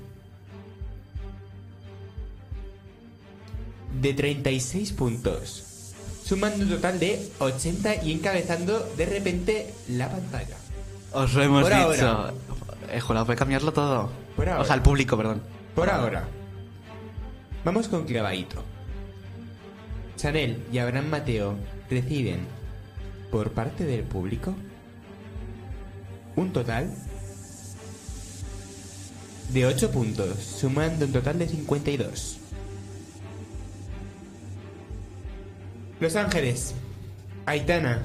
de 36 puntos, sumando un total de 80 y encabezando de repente la pantalla. Os lo hemos Por dicho. ahora. El jurado puede cambiarlo todo. Por ahora. O sea, el público, perdón. Por ahora, vamos con clavadito. Chanel y Abraham Mateo reciben, por parte del público, un total de 8 puntos, sumando un total de 52. Los Ángeles, Aitana,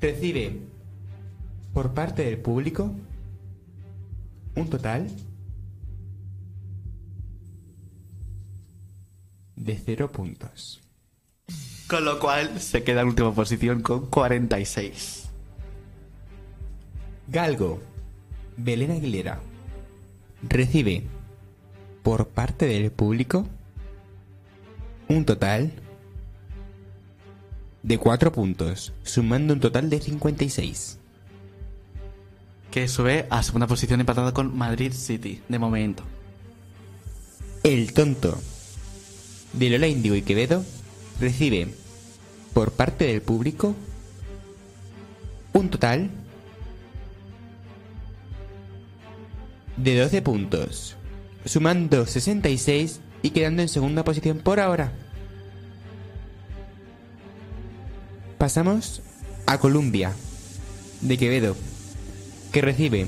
recibe, por parte del público, un total de 0 puntos. Con lo cual se queda en última posición con 46. Galgo, Belén Aguilera, recibe por parte del público un total de 4 puntos, sumando un total de 56. Que sube a segunda posición empatada con Madrid City, de momento. El tonto de Lola Indigo y Quevedo recibe por parte del público un total de 12 puntos, sumando 66 y quedando en segunda posición por ahora. Pasamos a Columbia de Quevedo, que recibe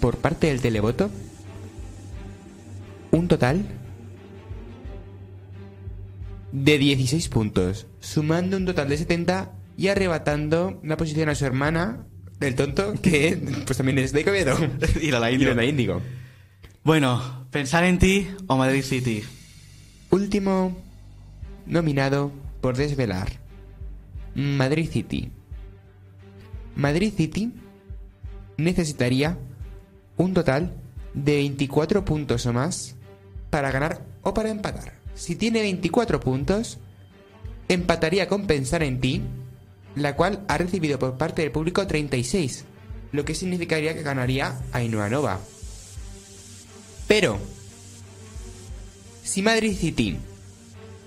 por parte del televoto un total de 16 puntos, sumando un total de 70 y arrebatando una posición a su hermana, el tonto, que pues también es de Quevedo. y la Y Lola Índigo. Bueno, pensar en ti o Madrid City. Último nominado por desvelar. Madrid City. Madrid City necesitaría un total de 24 puntos o más para ganar o para empatar. Si tiene 24 puntos, empataría con Pensar en ti, la cual ha recibido por parte del público 36, lo que significaría que ganaría Ainhoa Nova. Pero, si Madrid City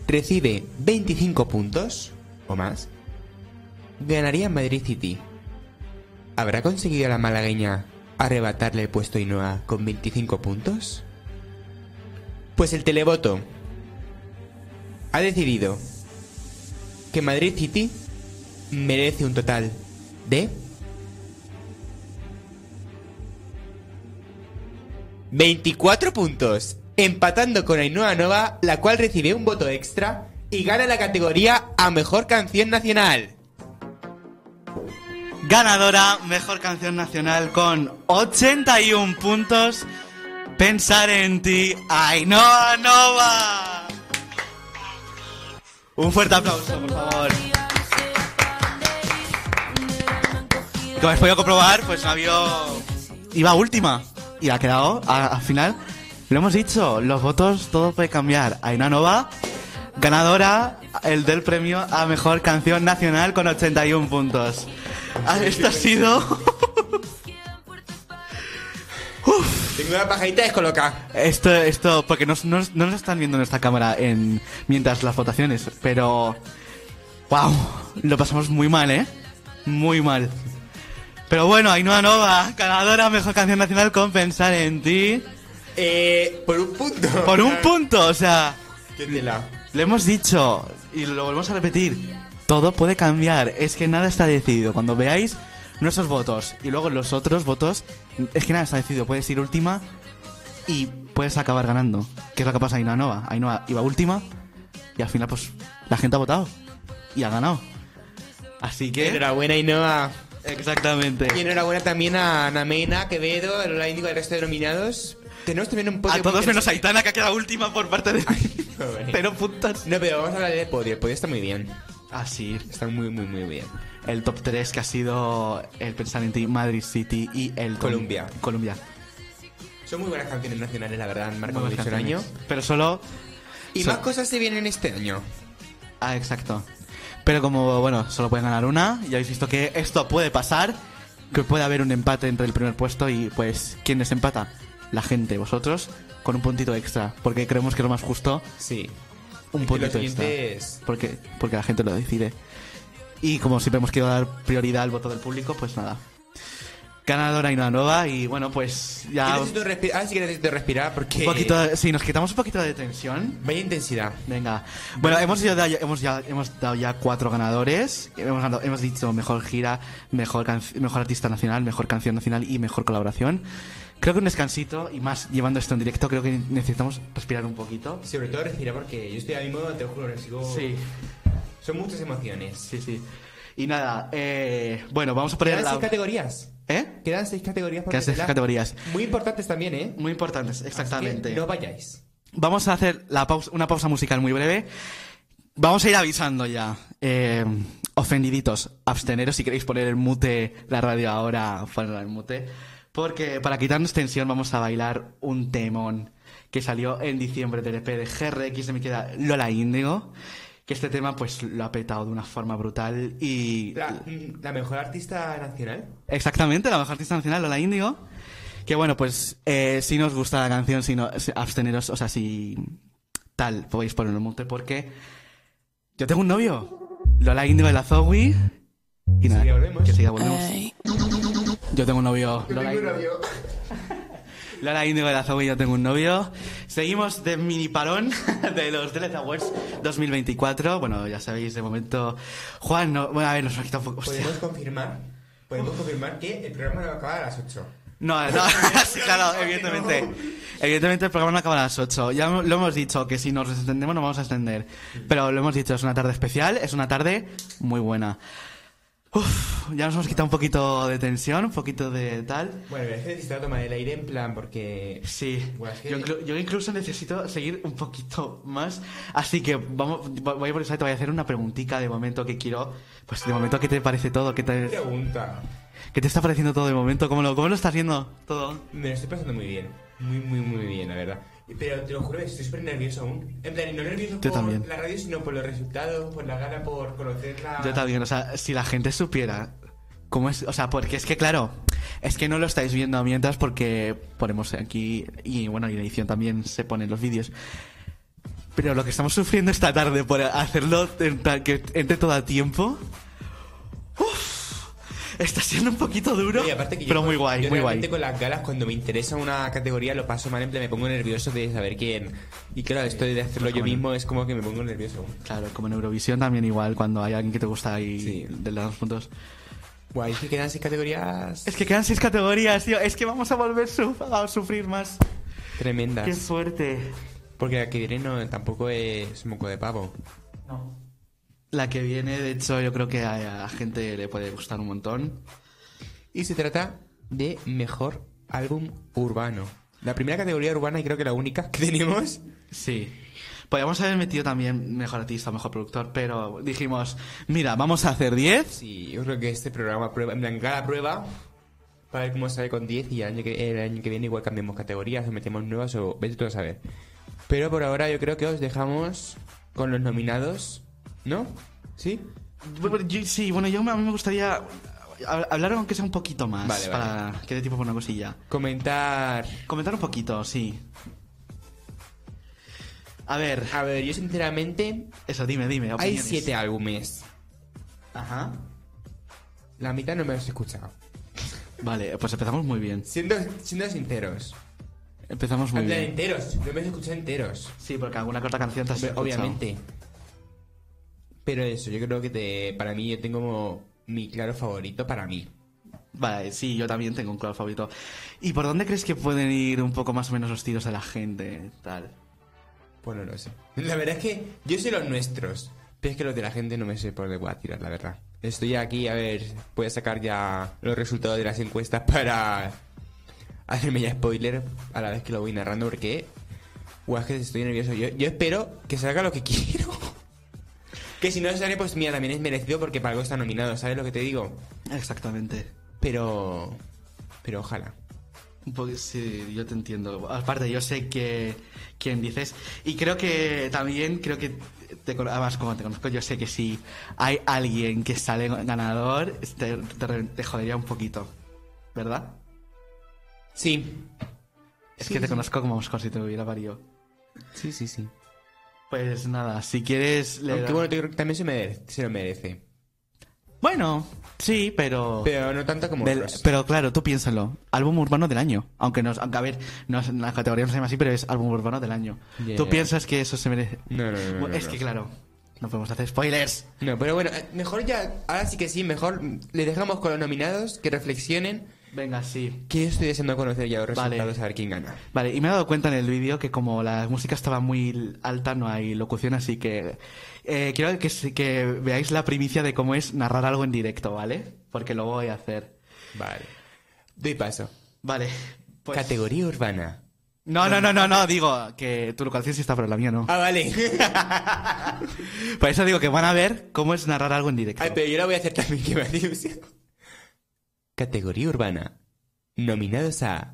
recibe 25 puntos o más, ganaría Madrid City. ¿Habrá conseguido la malagueña arrebatarle el puesto a Ainhoa con 25 puntos? Pues el televoto ha decidido que Madrid City merece un total de 24 puntos, empatando con Ainhoa Nova, la cual recibe un voto extra y gana la categoría a Mejor Canción Nacional. Ganadora, mejor canción nacional con 81 puntos. Pensar en ti, Ainhoa Nova. Un fuerte aplauso, por favor. Como habéis podido comprobar, pues Navio iba última y ha quedado a- al final. Lo hemos dicho, los votos, todo puede cambiar. Ainhoa Nova, ganadora el del premio a mejor canción nacional con 81 puntos. Ah, Esto ha sido. Tengo una pajarita descolocada. Esto, esto, porque no, no, no nos están viendo en esta cámara en, mientras las votaciones, pero. ¡Wow! Lo pasamos muy mal, ¿eh? Muy mal. Pero bueno, Ainhoa Nova, ganadora mejor canción nacional con Pensar en ti. Eh, por un punto. Por un punto, o sea. ¿Qué tela? Le hemos dicho, y lo volvemos a repetir, todo puede cambiar, es que nada está decidido. Cuando veáis nuestros votos y luego los otros votos, es que nada está decidido. Puedes ir última y puedes acabar ganando. ¿Qué es lo que pasa a Ainhoa Nova? Ainhoa iba última y al final pues la gente ha votado y ha ganado. Así que... Enhorabuena, Ainhoa. Exactamente. Y enhorabuena también a Namena, Quevedo, el Índigo y el resto de nominados. Tenemos también un podio A todos menos a. Aitana que ha quedado última por parte de... Pero puntos. No, pero vamos a hablar del podio. El podio está muy bien. Ah, sí. Está muy, muy, muy bien. El top 3 que ha sido el Pensar en ti, Madrid City y el... Columbia. Columbia. Son muy buenas canciones nacionales, la verdad, han marcado mucho el año. Pero solo... Y So- más cosas se vienen este año. Ah, exacto. Pero como, bueno, solo pueden ganar una, ya habéis visto que esto puede pasar, que puede haber un empate entre el primer puesto y, pues, ¿quién desempata? La gente, vosotros, con un puntito extra, porque creemos que es lo más justo, Sí. un puntito extra. Porque, porque la gente lo decide. Y como siempre hemos querido dar prioridad al voto del público, pues nada. Ganadora Ainhoa y bueno, pues ya... Necesito respirar. Ahora sí que necesito respirar porque. Un poquito, de- sí, nos quitamos un poquito de tensión. Vaya intensidad. Venga. Bueno, hemos, ido da- hemos, ya, hemos dado ya cuatro ganadores. Hemos, hemos dicho mejor gira, mejor, mejor artista nacional, mejor canción nacional y mejor colaboración. Creo que un descansito y más llevando esto en directo, creo que necesitamos respirar un poquito. Sobre todo respirar porque yo estoy ahora mismo, te juro, sigo. Sí, Son muchas emociones. sí, sí. Y nada, eh, bueno, vamos a poner Quedan la... categorías. ¿Eh? Quedan seis categorías por Quedan seis categorías. Muy importantes también, ¿eh? Muy importantes, exactamente. No vayáis. Vamos a hacer la pausa, una pausa musical muy breve. Vamos a ir avisando ya. Eh, ofendiditos, absteneros si queréis poner el mute, la radio ahora, ponerla en mute. Porque para quitarnos tensión vamos a bailar un temón que salió en diciembre del EP de GRX de mi queda Lola Índigo. Que este tema pues lo ha petado de una forma brutal y... La, la mejor artista nacional. Exactamente, la mejor artista nacional, Lola Índigo. Que bueno, pues eh, si nos gusta la canción, si no, absteneros, o sea, si tal, podéis ponerlo en mute porque yo tengo un novio, Lola Índigo de la Zoe. Y nada, que siga volvemos. Yo tengo un novio, Lola Índigo. Lola Índigo de la Zoe, yo tengo un novio. Seguimos de mini parón de los DLC Awards 2024. Bueno, ya sabéis, de momento. Juan, no, bueno, a ver, nos ha quitado un poco. hostia. Podemos confirmar. Podemos confirmar que el programa no acaba a las 8. No, no, sí, claro, evidentemente. Evidentemente el programa no acaba a las 8. Ya lo hemos dicho, que si nos extendemos nos vamos a extender. Pero lo hemos dicho, es una tarde especial, es una tarde muy buena. Uf, ya nos hemos quitado un poquito de tensión, un poquito de tal. Bueno, es que necesito tomar el aire en plan porque. Sí, Bueno, es que- yo, inclu- yo incluso necesito seguir un poquito más. Así que vamos, voy por eso, te voy a hacer una preguntita de momento que quiero. Pues de momento, ¿qué te parece todo? ¿Qué te, Pregunta. qué te está pareciendo todo de momento? ¿Cómo lo, cómo lo estás viendo todo? Me lo estoy pasando muy bien. Muy, muy, muy bien, la verdad. Pero te lo juro, estoy súper nervioso aún. En plan, y no nervioso Yo por también. la radio, sino por los resultados, por la gana, por conocerla. Yo también, o sea, si la gente supiera cómo es, o sea, porque es que claro, es que no lo estáis viendo mientras porque ponemos aquí y bueno, y en edición también se ponen los vídeos. Pero lo que estamos sufriendo esta tarde por hacerlo en que entre todo a tiempo, uf, está siendo un poquito duro, Y aparte que yo pero con- muy guay, yo muy realmente guay. con las galas, cuando me interesa una categoría, lo paso mal, en plan, me pongo nervioso de saber quién. Y claro, esto de hacerlo yo mismo es como que me pongo nervioso. Claro, como en Eurovisión también igual, cuando hay alguien que te gusta y Sí. de los puntos. Guay, que quedan seis categorías. Es que quedan seis categorías, tío. Es que vamos a volver su- a sufrir más. Tremendas. Qué fuerte. Porque la que viene no, tampoco es moco de pavo. No. La que viene, de hecho, yo creo que a la gente le puede gustar un montón. Y se trata de mejor álbum urbano. La primera categoría urbana y creo que la única que tenemos. Sí. Podríamos haber metido también mejor artista, mejor productor, pero dijimos, mira, vamos a hacer 10. Sí, yo creo que este programa prueba, en plan, cada prueba para ver cómo sale con 10 y el año, que, el año que viene igual cambiamos categorías o metemos nuevas o vete tú a saber. Pero por ahora yo creo que os dejamos con los nominados, ¿no? ¿Sí? Yo- sí, bueno, yo a mí me gustaría hab- hablar aunque sea un poquito más, Vale, vale. para que dé tiempo por una cosilla. Comentar... Comentar un poquito, sí. A ver, A ver, yo sinceramente... eso, dime, dime. Hay opiniones. 7 álbumes. Ajá. La mitad no me los he escuchado. Vale, pues empezamos muy bien. Siendo, siendo sinceros. Empezamos muy En plan, bien. enteros. No me los he escuchado enteros. Sí, porque alguna corta canción te has Hombre, escuchado. Obviamente. Pero eso, yo creo que te, para mí yo tengo como mi claro favorito para mí. Vale, sí, yo también tengo un claro favorito. ¿Y por dónde crees que pueden ir un poco más o menos los tiros de la gente? Tal. Pues no lo sé. La verdad es que yo sé los nuestros. Pero es que los de la gente no me sé por dónde voy a tirar, la verdad. Estoy aquí, a ver, voy a sacar ya los resultados de las encuestas para hacerme ya spoiler a la vez que lo voy narrando porque... Guau, es que estoy nervioso. Yo, yo espero que salga lo que quiero. Que si no sale, pues mira, también es merecido porque para algo está nominado, ¿sabes lo que te digo? Exactamente. Pero... Pero ojalá. Un poco, sí, yo te entiendo. Aparte, yo sé que quién dices. Y creo que también, creo que, te, además, como te conozco, yo sé que si hay alguien que sale ganador, te, te- te jodería un poquito. ¿Verdad? Sí. Es Sí, que te sí. conozco como mejor si te hubiera parido. Sí, sí, sí. Pues nada, si quieres... le- Aunque bueno, yo creo que también se, merece, se lo merece. Bueno, sí, pero... Pero no tanto como Del- otros. pero claro, tú piénsalo. Álbum urbano del año. Aunque, nos, aunque a ver, no, la categoría no se llama así, pero es álbum urbano del año. Ya, ¿Tú piensas que eso se merece? No, no, no, es no. que claro, no podemos hacer spoilers. No, pero bueno, eh, mejor ya, ahora sí que sí, mejor le dejamos con los nominados que reflexionen. Venga, sí. Que estoy deseando conocer ya los Vale. resultados, a ver quién gana. Vale, y me he dado cuenta en el vídeo que como la música estaba muy alta, no hay locución, así que eh, quiero que, veáis la primicia de cómo es narrar algo en directo, ¿vale? Porque lo voy a hacer. Vale. Doy paso. Vale. Pues... Categoría urbana. No, no, no, no, no, digo que tu locación sí está, pero la mía no. Ah, vale. Por eso digo que van a ver cómo es narrar algo en directo. Ay, pero yo la voy a hacer también, que me ilusión. Categoría urbana. Nominados a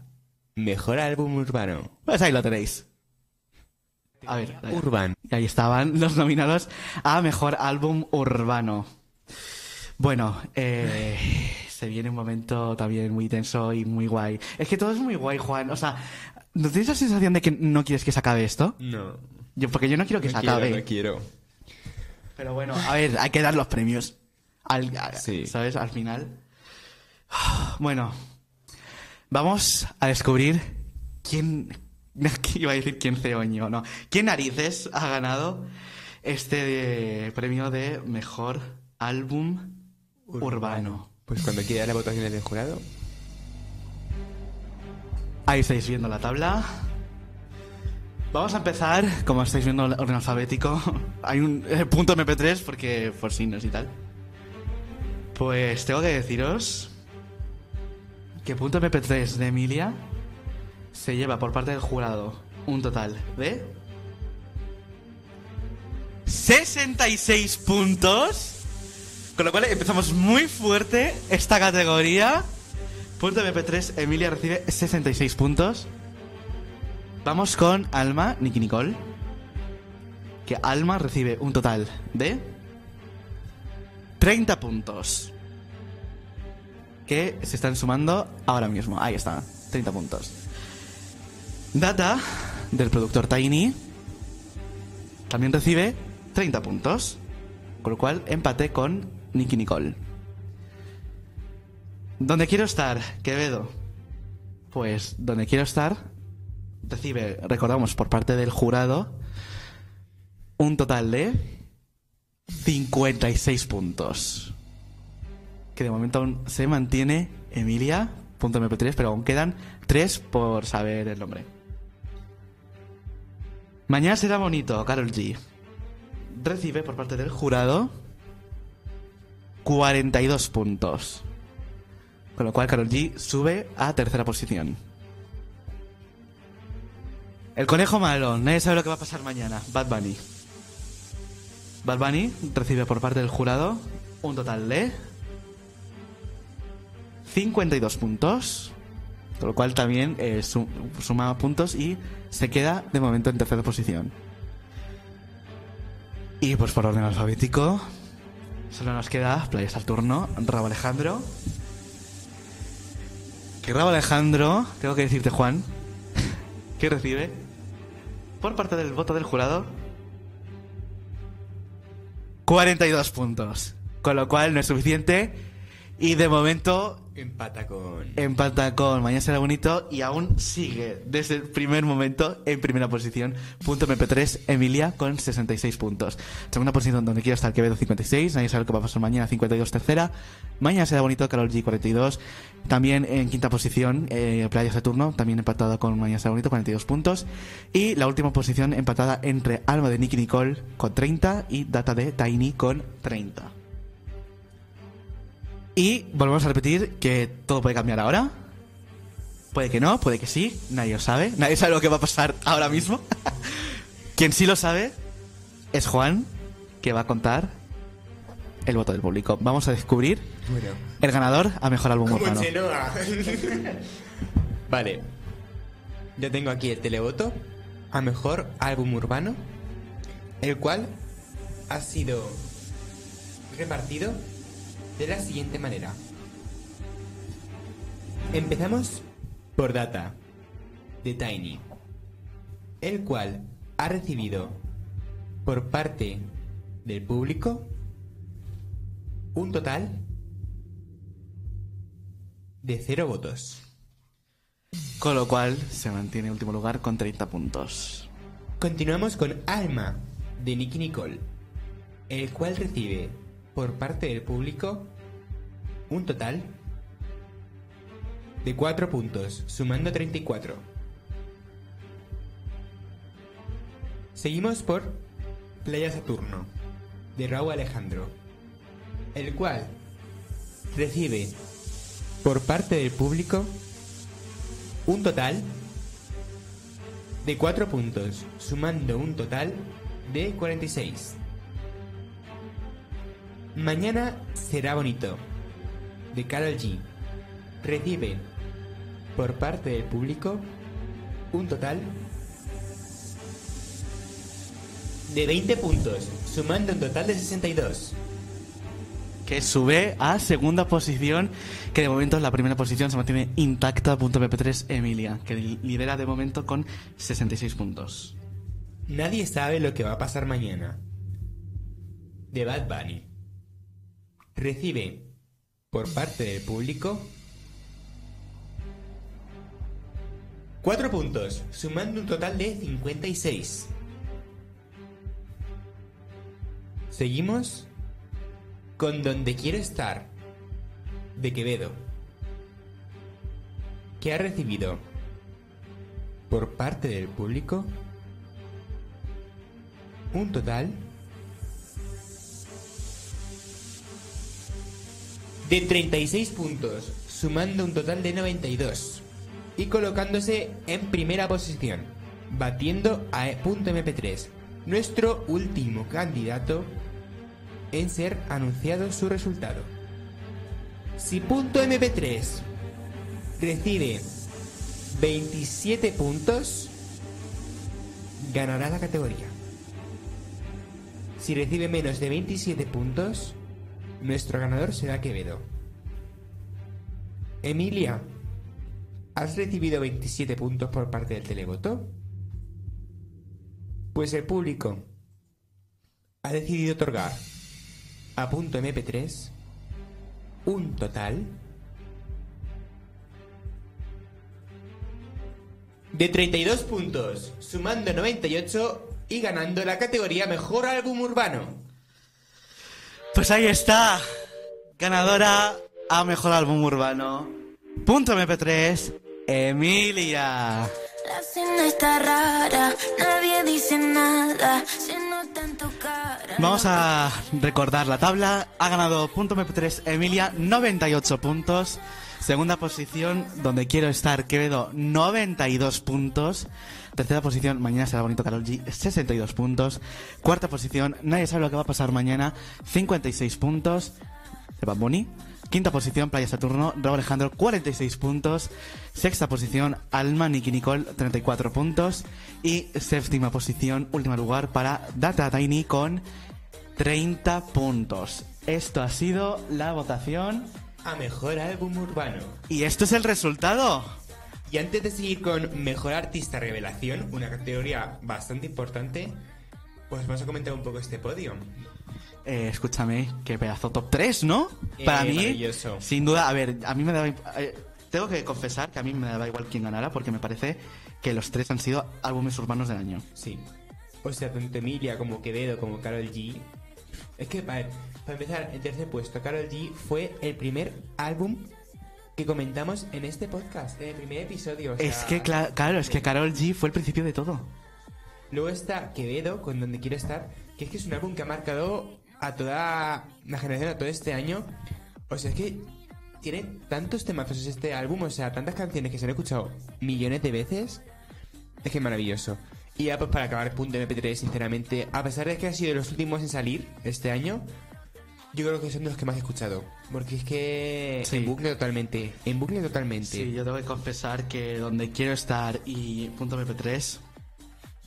Mejor Álbum Urbano. Pues ahí lo tenéis. A ver, ahí. Urban. Ahí estaban los nominados a Mejor Álbum Urbano. Bueno, eh, se viene un momento también muy tenso y muy guay. Es que todo es muy guay, Juan. O sea, ¿no tienes la sensación de que no quieres que se acabe esto? No. Yo, porque yo no quiero que no se quiero, acabe. no quiero. Pero bueno, a ver, hay que dar los premios. Al, a- Sí. ¿Sabes? Al final. Bueno, vamos a descubrir quién. Iba a decir quién ceoño, no. ¿Quién narices ha ganado este eh, premio de mejor álbum urbano? Pues cuando quiera las votaciones del jurado. Ahí estáis viendo la tabla. Vamos a empezar, como estáis viendo, el orden alfabético. Hay un eh, punto MP3 porque por signos y tal. Pues tengo que deciros que punto MP3 de Emilia se lleva por parte del jurado un total de 66 puntos. Con lo cual empezamos muy fuerte esta categoría. Punto MP3, Emilia recibe 66 puntos. Vamos con Alma, Nicky Nicole. Que Alma recibe un total de 30 puntos. Que se están sumando ahora mismo. Ahí está, 30 puntos. Data, del productor Tiny, también recibe 30 puntos. Con lo cual empate con Nicky Nicole. ¿Dónde quiero estar, Quevedo? Pues donde quiero estar recibe, recordamos, por parte del jurado un total de 56 puntos. Que de momento aún se mantiene Emilia, punto MP3, pero aún quedan 3 por saber el nombre. Mañana será bonito, Carol G. Recibe por parte del jurado 42 puntos. Con lo cual Carol G sube a tercera posición. El conejo malo, nadie sabe lo que va a pasar mañana. Bad Bunny. Bad Bunny recibe por parte del jurado un total de 52 puntos. Con lo cual también eh, su- suma puntos y se queda de momento en tercera posición. Y pues por orden alfabético, solo nos queda Playa Saturno, Rabo Alejandro. Que Rabo Alejandro, tengo que decirte Juan, que recibe por parte del voto del jurado 42 puntos. Con lo cual no es suficiente. Y de momento Empata con. empata con Mañana será bonito y aún sigue desde el primer momento en primera posición. Punto MP3 Emilia con 66 puntos. Segunda posición donde quiero estar Quevedo 56. Nadie sabe lo que va a pasar mañana 52 tercera. Mañana será bonito Carol G 42. También en quinta posición eh, Playa Saturno también empatado con Mañana será bonito 42 puntos. Y la última posición empatada entre Alma de Nicky Nicole con 30 y Data de Tiny con 30. Y volvemos a repetir que todo puede cambiar ahora. Puede que no, puede que sí, nadie lo sabe. Nadie sabe lo que va a pasar ahora mismo. Quien sí lo sabe es Juan, que va a contar el voto del público. Vamos a descubrir Bueno. el ganador a mejor álbum urbano. Vale. Yo tengo aquí el televoto a mejor álbum urbano, el cual ha sido repartido de la siguiente manera. Empezamos por Data, de Tiny, el cual ha recibido por parte del público un total de cero votos. Con lo cual se mantiene en último lugar con 30 puntos. Continuamos con Alma, de Nicky Nicole, el cual recibe por parte del público un total de 4 puntos, sumando 34. Seguimos por Playa Saturno, de Raúl Alejandro, el cual recibe por parte del público un total de 4 puntos, sumando un total de 46. Mañana será bonito, de Carol G. Recibe por parte del público un total de 20 puntos, sumando un total de 62. Que sube a segunda posición, que de momento en la primera posición se mantiene intacta. Punto MP3 Emilia, que li- lidera de momento con 66 puntos. Nadie sabe lo que va a pasar mañana. De Bad Bunny. Recibe por parte del público 4 puntos, sumando un total de 56. Seguimos con Donde Quiero Estar, de Quevedo, que ha recibido por parte del público un total de 36 puntos, sumando un total de 92 y colocándose en primera posición, batiendo a punto MP3, nuestro último candidato en ser anunciado su resultado. Si punto MP3 recibe 27 puntos, ganará la categoría. Si recibe menos de 27 puntos, nuestro ganador será Quevedo. Emilia, ¿has recibido 27 puntos por parte del televoto? Pues el público ha decidido otorgar a punto MP3 un total de 32 puntos, sumando 98 y ganando la categoría Mejor Álbum Urbano. Pues ahí está. Ganadora a mejor álbum urbano. Punto MP3, Emilia. La cena está rara, nadie dice nada, se cara. Vamos a recordar la tabla. Ha ganado punto MP3 Emilia, 98 puntos. Segunda posición, donde quiero estar, Quevedo, 92 puntos. Tercera posición, mañana será bonito Carol G, 62 puntos. Cuarta posición, nadie sabe lo que va a pasar mañana, 56 puntos. De Bad Bunny. Quinta posición, Playa Saturno, Raúl Alejandro, 46 puntos. Sexta posición, Alma Nicky Nicole, 34 puntos. Y séptima posición, último lugar para Data Tiny con 30 puntos. Esto ha sido la votación. A mejor álbum urbano. Y esto es el resultado. Y antes de seguir con mejor artista revelación, una categoría bastante importante, pues vamos a comentar un poco este podio. Eh, escúchame, qué pedazo top 3, ¿no? Eh, Para mí, sin duda, a ver, a mí me daba... eh, tengo que confesar que a mí me daba igual quién ganara porque me parece que los tres han sido álbumes urbanos del año. Sí. O sea, tanto Emilia como Quevedo como Carol G. Es que, a ver, para empezar, en tercer puesto, Carol G fue el primer álbum que comentamos en este podcast, en el primer episodio. o sea, Es que, cla- claro, es que Carol G fue el principio de todo. Luego está Quevedo, con Donde Quiero Estar, que es que es un álbum que ha marcado a toda la generación, a todo este año. O sea, es que tiene tantos temazos este álbum, o sea, tantas canciones que se han escuchado millones de veces. Es que es maravilloso. Y ya pues para acabar, punto MP3, sinceramente, a pesar de que ha sido de los últimos en salir este año, yo creo que son de los que más he escuchado. Porque es que Sí. en bucle totalmente, en bucle totalmente. Sí, yo tengo que confesar que donde quiero estar y punto MP3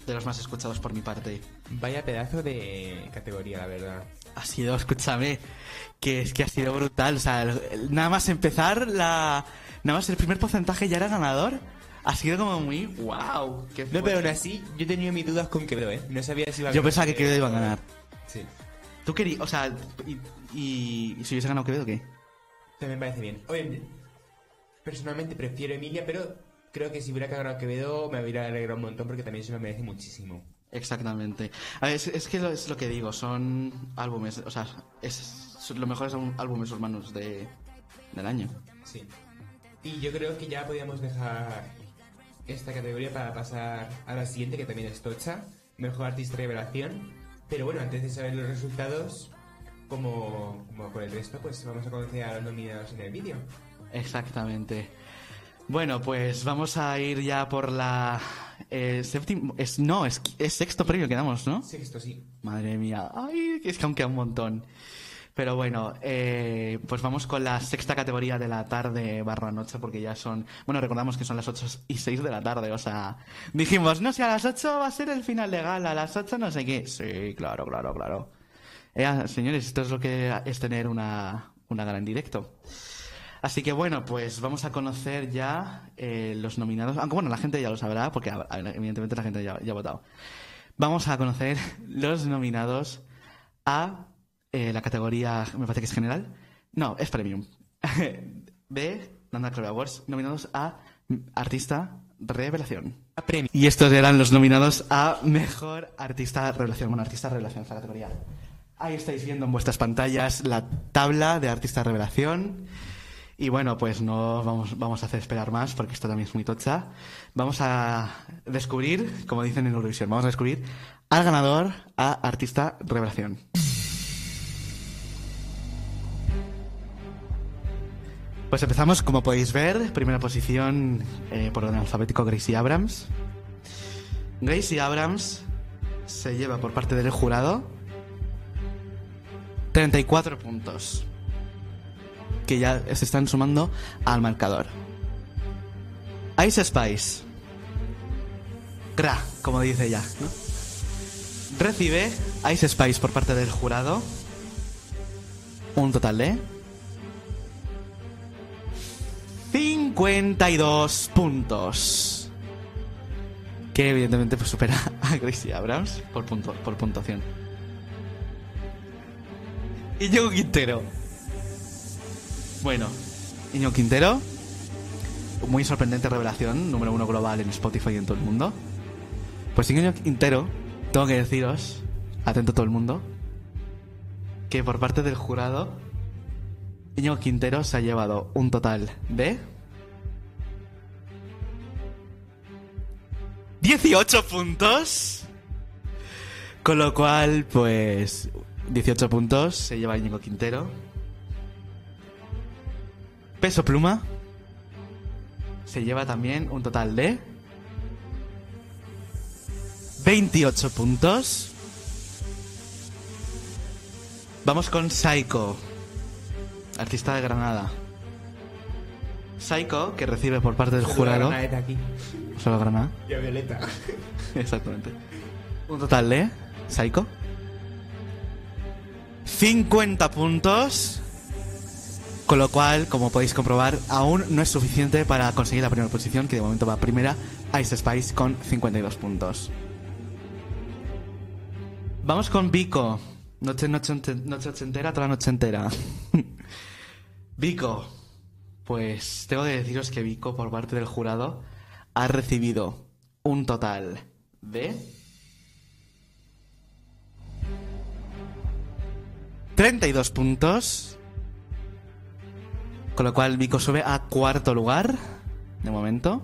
de los más escuchados por mi parte. Vaya pedazo de categoría, la verdad. Ha sido, escúchame, que es que ha sido brutal. O sea, nada más empezar la. Nada más el primer porcentaje ya era ganador. Ha sido como muy. ¡Wow! qué No, pero aún así, yo tenía mis dudas con Quevedo, ¿eh? No sabía si iba a Yo pensaba que Quevedo iba a ganar. Sí. ¿Tú querías.? O sea, y, si hubiese ganado Quevedo, ¿qué? También me parece bien. Oye, personalmente prefiero Emilia, pero creo que si hubiera ganado Quevedo me hubiera alegrado un montón porque también se lo merece muchísimo. Exactamente. A ver, es, es que lo, es lo que digo, son álbumes, o sea, es, son los mejores álbum- álbumes urbanos de, del año. Sí. Y yo creo que ya podíamos dejar esta categoría para pasar a la siguiente, que también es Tocha, Mejor Artista Revelación. Pero bueno, antes de saber los resultados, como, como con el resto, pues vamos a conocer a los nominados en el vídeo. Exactamente. Bueno, pues vamos a ir ya por la eh, séptimo, es no, es, es sexto premio que damos, ¿no? Sexto, sí. Madre mía, ay, es que aún queda un montón. Pero bueno, eh, pues vamos con la sexta categoría de la tarde barra noche, porque ya son, bueno, recordamos que son las 8 y 6 de la tarde, o sea, dijimos, no, si a las 8 va a ser el final de gala, a las 8 no sé qué. Sí, claro, claro, claro. Eh, señores, esto es lo que es tener una, una gala en directo. Así que bueno, pues vamos a conocer ya eh, los nominados. Aunque bueno, la gente ya lo sabrá, porque a- a- evidentemente la gente ya, ya ha votado. Vamos a conocer los nominados a eh, la categoría, me parece que es general. No, es premium. de Nanda Club Awards, nominados a Artista Revelación. Y estos eran los nominados a Mejor Artista Revelación. Bueno, Artista Revelación esta categoría. Ahí estáis viendo en vuestras pantallas la tabla de Artista Revelación. Y bueno, pues no vamos, vamos a hacer esperar más porque esto también es muy tocha. Vamos a descubrir, como dicen en Eurovisión, vamos a descubrir al ganador a Artista Revelación. Pues empezamos, como podéis ver, primera posición eh, por orden alfabético Gracie Abrams. Gracie Abrams se lleva por parte del jurado 34 puntos que ya se están sumando al marcador. Ice Spice. Gra, como dice ella. ¿no? Recibe Ice Spice por parte del jurado un total de 52 puntos. Que evidentemente pues, supera a Gracie Abrams por, punto, por puntuación. Íñigo Quintero. Bueno, Íñigo Quintero. Muy sorprendente revelación, número uno global en Spotify y en todo el mundo. Pues Íñigo Quintero, tengo que deciros, atento todo el mundo, que por parte del jurado, Íñigo Quintero se ha llevado un total de 18 puntos. Con lo cual, pues 18 puntos se lleva Íñigo Quintero. Peso Pluma se lleva también un total de 28 puntos. Vamos con Psycho, artista de Granada. Psycho, que recibe por parte del jurado. Aquí. Solo Granada. Y a Violeta. Exactamente. Un total de Psycho. 50 puntos. Con lo cual, como podéis comprobar, aún no es suficiente para conseguir la primera posición, que de momento va primera Ice Spice con 52 puntos. Vamos con Vico. Noche, noche, noche ochentera, toda la noche entera. Vico. Pues tengo que deciros que Vico, por parte del jurado, ha recibido un total de 32 puntos. Con lo cual Vico sube a cuarto lugar. De momento.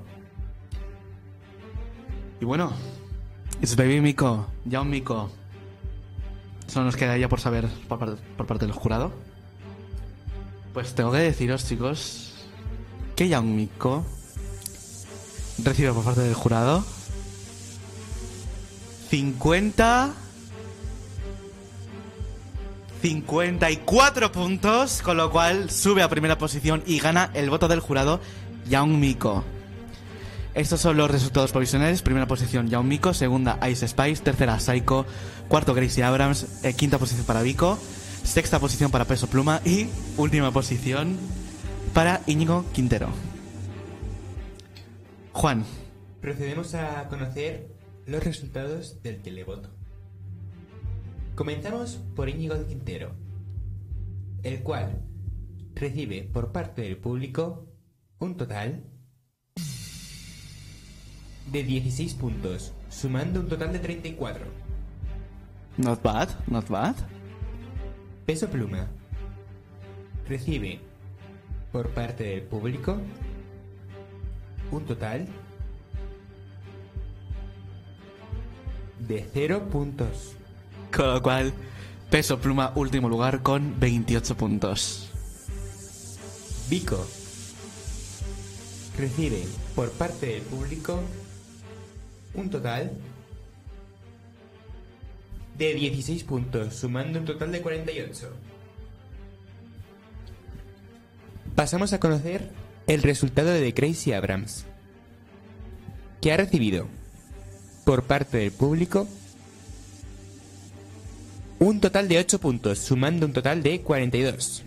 Y bueno. It's baby Miko. Ya un Miko. Solo nos quedaría por saber por por parte del jurado. Pues tengo que deciros, chicos, que ya un Miko recibe por parte del jurado 50 54 puntos, con lo cual sube a primera posición y gana el voto del jurado Young Miko. Estos son los resultados provisionales. Primera posición Young Miko, segunda Ice Spice, tercera Psycho, cuarto Gracie Abrams, eh, quinta posición para Vico, sexta posición para Peso Pluma y última posición para Íñigo Quintero. Juan, Procedemos a conocer los resultados del televoto. Comenzamos por Íñigo de Quintero, el cual recibe por parte del público un total de 16 puntos, sumando un total de 34. not bad, not bad. Peso Pluma recibe por parte del público un total de 0 puntos. Con lo cual, Peso Pluma último lugar con 28 puntos. Vico recibe por parte del público un total de 16 puntos, sumando un total de 48. Pasamos a conocer el resultado de Crazy Abrams, que ha recibido por parte del público un total de 8 puntos, sumando un total de 42.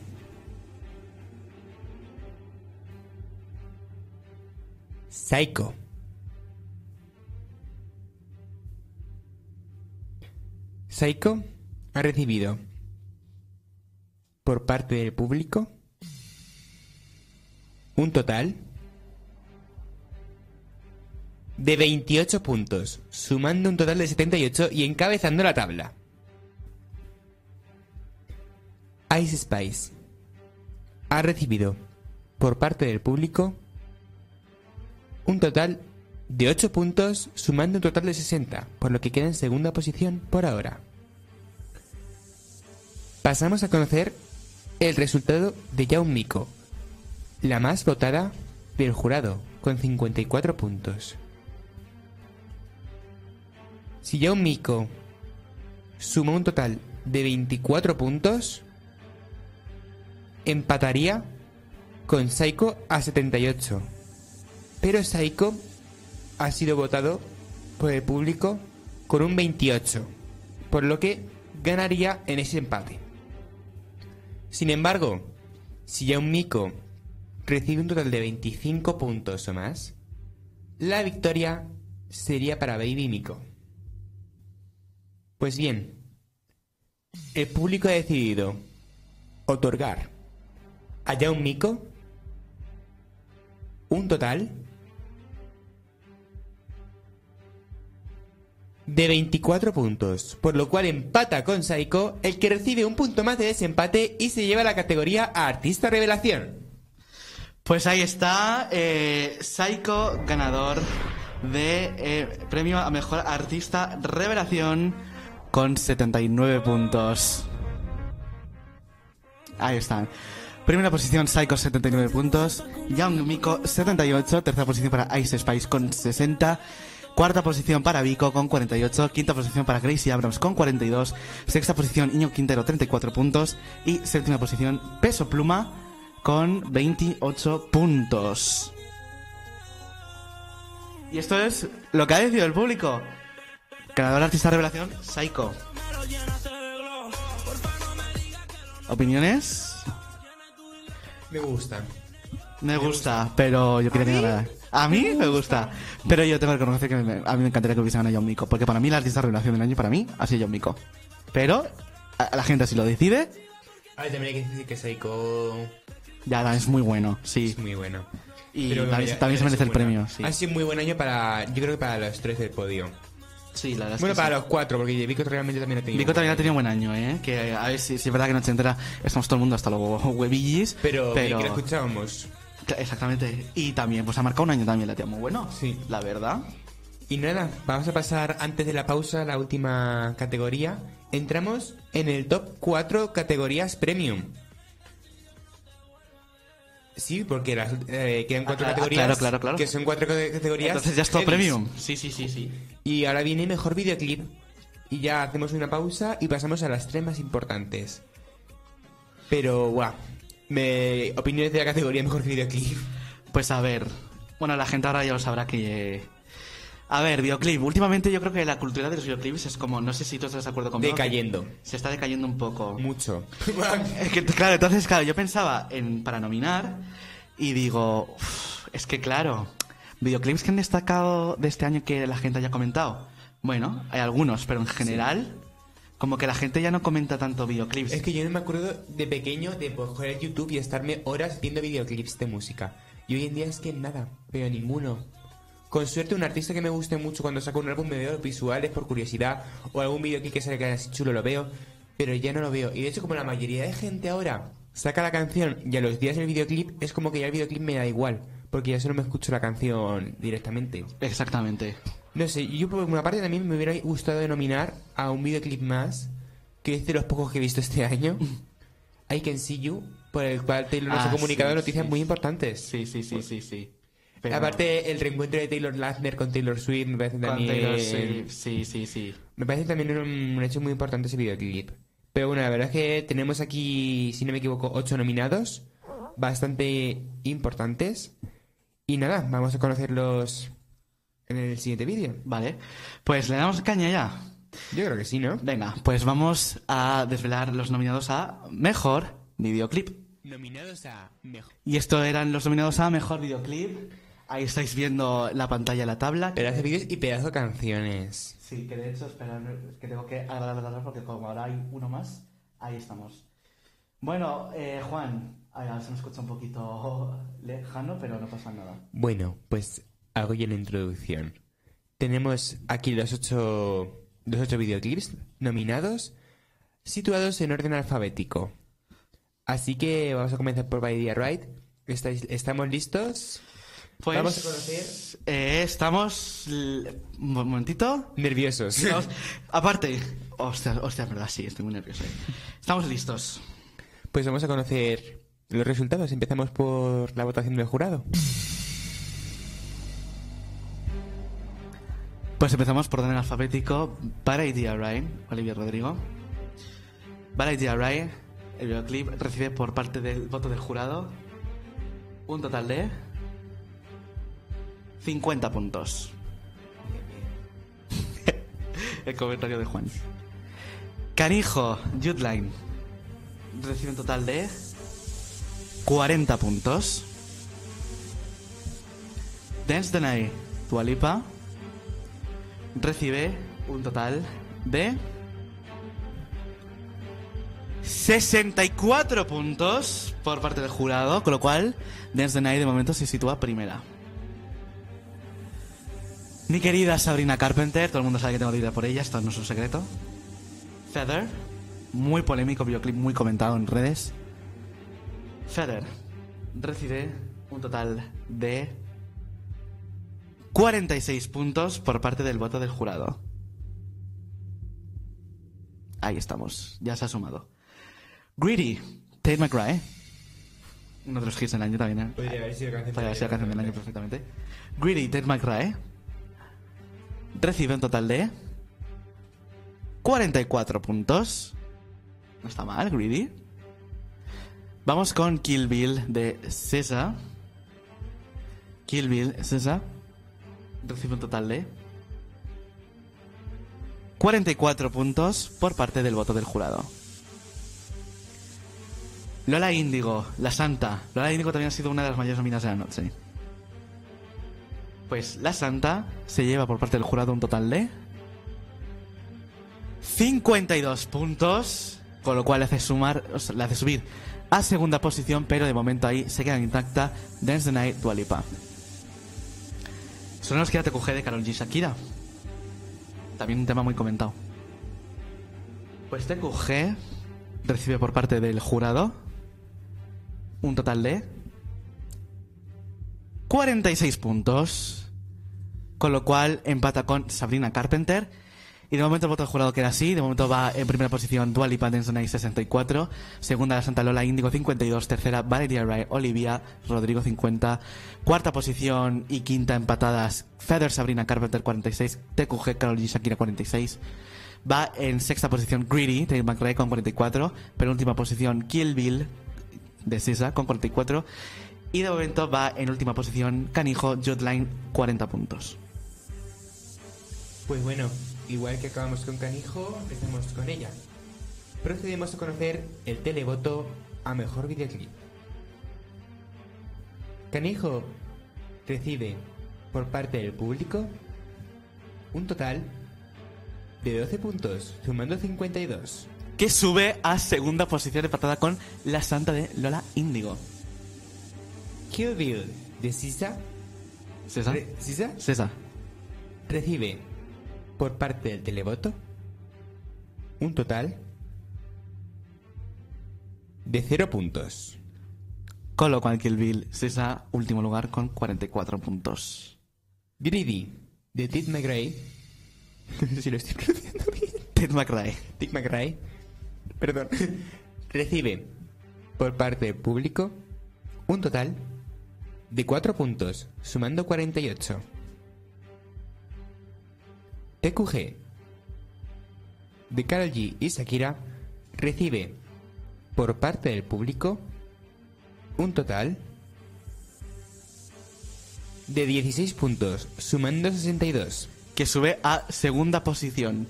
Psycho. Psycho ha recibido por parte del público un total de 28 puntos, sumando un total de 78 y encabezando la tabla. Ice Spice ha recibido por parte del público un total de 8 puntos, sumando un total de 60, por lo que queda en segunda posición por ahora. Pasamos a conocer el resultado de Yaun Miko, la más votada del jurado, con 54 puntos. Si Yaun Miko suma un total de 24 puntos, empataría con Psycho a 78. Pero Psycho ha sido votado por el público con un 28, por lo que ganaría en ese empate. Sin embargo, si ya un Miko recibe un total de 25 puntos o más, la victoria sería para Baby Miko. Pues bien, el público ha decidido otorgar a Yaun Miko un total de 24 puntos, por lo cual empata con Saiko, el que recibe un punto más de desempate y se lleva la categoría a Artista Revelación. Pues ahí está, eh, Psycho ganador de eh, premio a mejor artista revelación con 79 puntos. Ahí están. Primera posición, Psycho, 79 puntos. Young Miko, 78. Tercera posición para Ice Spice con 60. Cuarta posición para Vico con 48. Quinta posición para Gracie Abrams con 42. Sexta posición, Iño Quintero, 34 puntos. Y séptima posición, Peso Pluma con 28 puntos. Y esto es lo que ha decidido el público. Ganador artista revelación, Psycho. ¿Opiniones? Me gusta. Me gusta, pero yo quería que ganara. A mí me gusta, pero yo tengo que reconocer que me- a mí me encantaría que hubiese ganado John Mico, porque para mí la artista revelación del año para mí ha sido John Mico. Pero a, la gente si lo decide, A ver, también hay que decir que Seiko ya es muy bueno, sí. es muy bueno. Y también, se merece el premio, sí. Ha sido muy buen año para, yo creo que para los tres del podio. Sí, la verdad es Bueno, que para sí. los cuatro, porque Vico realmente también ha tenido. Vico también ha tenido buen año, ¿eh? Que a ver si, si es verdad que Noche Entera estamos todo el mundo hasta los huevillis. Pero, pero... que escuchábamos. Exactamente. Y también, pues ha marcado un año también la tía muy bueno. Sí. La verdad. Y nada, vamos a pasar antes de la pausa a la última categoría. Entramos en el top 4 categorías premium. Sí, porque las, eh, quedan cuatro Ah, ah, categorías. claro, claro, claro. Que son cuatro cate- categorías. Entonces ya es todo heavies. premium. Sí, sí, sí, sí. Y ahora viene mejor videoclip. Y ya hacemos una pausa y pasamos a las tres más importantes. Pero, guau. Me... Opiniones de la categoría mejor videoclip. Pues a ver. Bueno, la gente ahora ya lo sabrá que. A ver, videoclip. Últimamente yo creo que la cultura de los videoclips es como. No sé si tú estás de acuerdo conmigo. Decayendo. Se está decayendo un poco. Mucho. Es que, claro, entonces, claro, yo pensaba en para nominar y digo, "Uf, es que claro, videoclips que han destacado de este año que la gente haya comentado. Bueno, hay algunos, pero en general, como que la gente ya no comenta tanto videoclips. Es que yo no me acuerdo de pequeño de coger YouTube y estarme horas viendo videoclips de música. Y hoy en día es que nada, veo ninguno. Con suerte un artista que me guste mucho cuando saca un álbum me veo los visuales por curiosidad o algún videoclip que sale que así chulo lo veo, pero ya no lo veo. Y de hecho como la mayoría de gente ahora saca la canción y a los días del videoclip es como que ya el videoclip me da igual, porque ya solo me escucho la canción directamente. Exactamente. No sé, yo por una parte también me hubiera gustado denominar a un videoclip más, que es de los pocos que he visto este año, I Can See You, por el cual Taylor nos Ah, ha comunicado sí, noticias sí. muy importantes. Sí, sí, sí, sí, sí. Pero- Aparte, el reencuentro de Taylor Lautner con Taylor Swift me parece también... Taylor Swift, sí, sí, sí. Me parece también un, un hecho muy importante ese videoclip. Pero bueno, la verdad es que tenemos aquí, si no me equivoco, ocho nominados, bastante importantes. Y nada, vamos a conocerlos en el siguiente vídeo. Vale, pues le damos caña ya. Yo creo que sí, ¿no? Venga, pues vamos a desvelar los nominados a Mejor Videoclip. Nominados a mejor. Y esto eran los nominados a Mejor Videoclip. Ahí estáis viendo la pantalla, la tabla. Pedazo de vídeos y pedazo de canciones. Sí, que de hecho, espera, no, es que tengo que agradar las porque como ahora hay uno más, ahí estamos. Bueno, eh, Juan, ahora se me escucha un poquito lejano, pero no pasa nada. Bueno, pues hago ya la introducción. Tenemos aquí los ocho, los ocho videoclips nominados, situados en orden alfabético. Así que vamos a comenzar por By Right. ¿Estáis, ¿Estamos listos? Pues, Vamos a conocer- eh, estamos... Un momentito. Nerviosos. Estamos- aparte... Hostia, hostia, verdad, sí, estoy muy nervioso. eh. Estamos listos. Pues vamos a conocer los resultados. Empezamos por la votación del jurado. Pues empezamos por orden alfabético. Para Idea Ryan, Olivia Rodrigo. Para Idea Ryan, el videoclip recibe por parte del voto del jurado un total de 50 puntos. el comentario de Juan. Canijo, Judeline, recibe un total de 40 puntos. Dance the Night, Dua Lipa, recibe un total de 64 puntos por parte del jurado, con lo cual Dance the Night de momento se sitúa primera. Mi querida Sabrina Carpenter, todo el mundo sabe que tengo debilidad por ella, esto no es un secreto. Feather, muy polémico videoclip, muy comentado en redes. Feather recibe un total de 46 puntos por parte del voto del jurado. Ahí estamos, ya se ha sumado. Greedy, Tate McRae. Uno de los hits del año también, ¿eh? Podría haber sido canción Podría haber sido canción del año perfectamente. Greedy, Tate McRae. Recibe un total de 44 puntos. No está mal, Greedy. Vamos con Kill Bill de César. Kill Bill, César. Recibe un total de 44 puntos por parte del voto del jurado. Lola Índigo, La Santa. Lola Índigo también ha sido una de las mayores nominadas de la noche. Pues La Santa se lleva por parte del jurado un total de 52 puntos, con lo cual le hace sumar, o sea, le hace subir a segunda posición, pero de momento ahí se queda intacta Dance the Night Dua Lipa. Solo nos queda TQG de Karol G Shakira. También un tema muy comentado. Pues TQG recibe por parte del jurado un total de 46 puntos. Con lo cual empata con Sabrina Carpenter. Y de momento el voto del jurado queda así. De momento va en primera posición Dua Lipa Dance Night 64. Segunda la Santa Lola Índigo 52. Tercera Valeria Ray Olivia Rodrigo 50. Cuarta posición y quinta empatadas Feather Sabrina Carpenter 46. TQG Karol G Shakira 46. Va en sexta posición Greedy Tate McRae con 44. Penúltima posición Kill Bill de Sisa con 44. Y de momento va en última posición Canijo Jotline 40 puntos. Pues bueno, igual que acabamos con Canijo, empecemos con ella. Procedemos a conocer el televoto a mejor videoclip. Canijo recibe por parte del público un total de 12 puntos, sumando 52. Que sube a segunda posición empatada con La Santa de Lola Índigo. Kill Bill de Sisa, ¿César? re- Sisa César. recibe por parte del televoto un total de 0 puntos. Con lo cual Kill Bill César, último lugar con 44 puntos. Greedy de Tit McRae, si lo estoy pronunciando bien, Ted McRae. Tit McRae, perdón, recibe por parte del público un total de 4 puntos, sumando 48. TQG de Karol G y Shakira recibe por parte del público un total de 16 puntos, sumando 62. Que sube a segunda posición.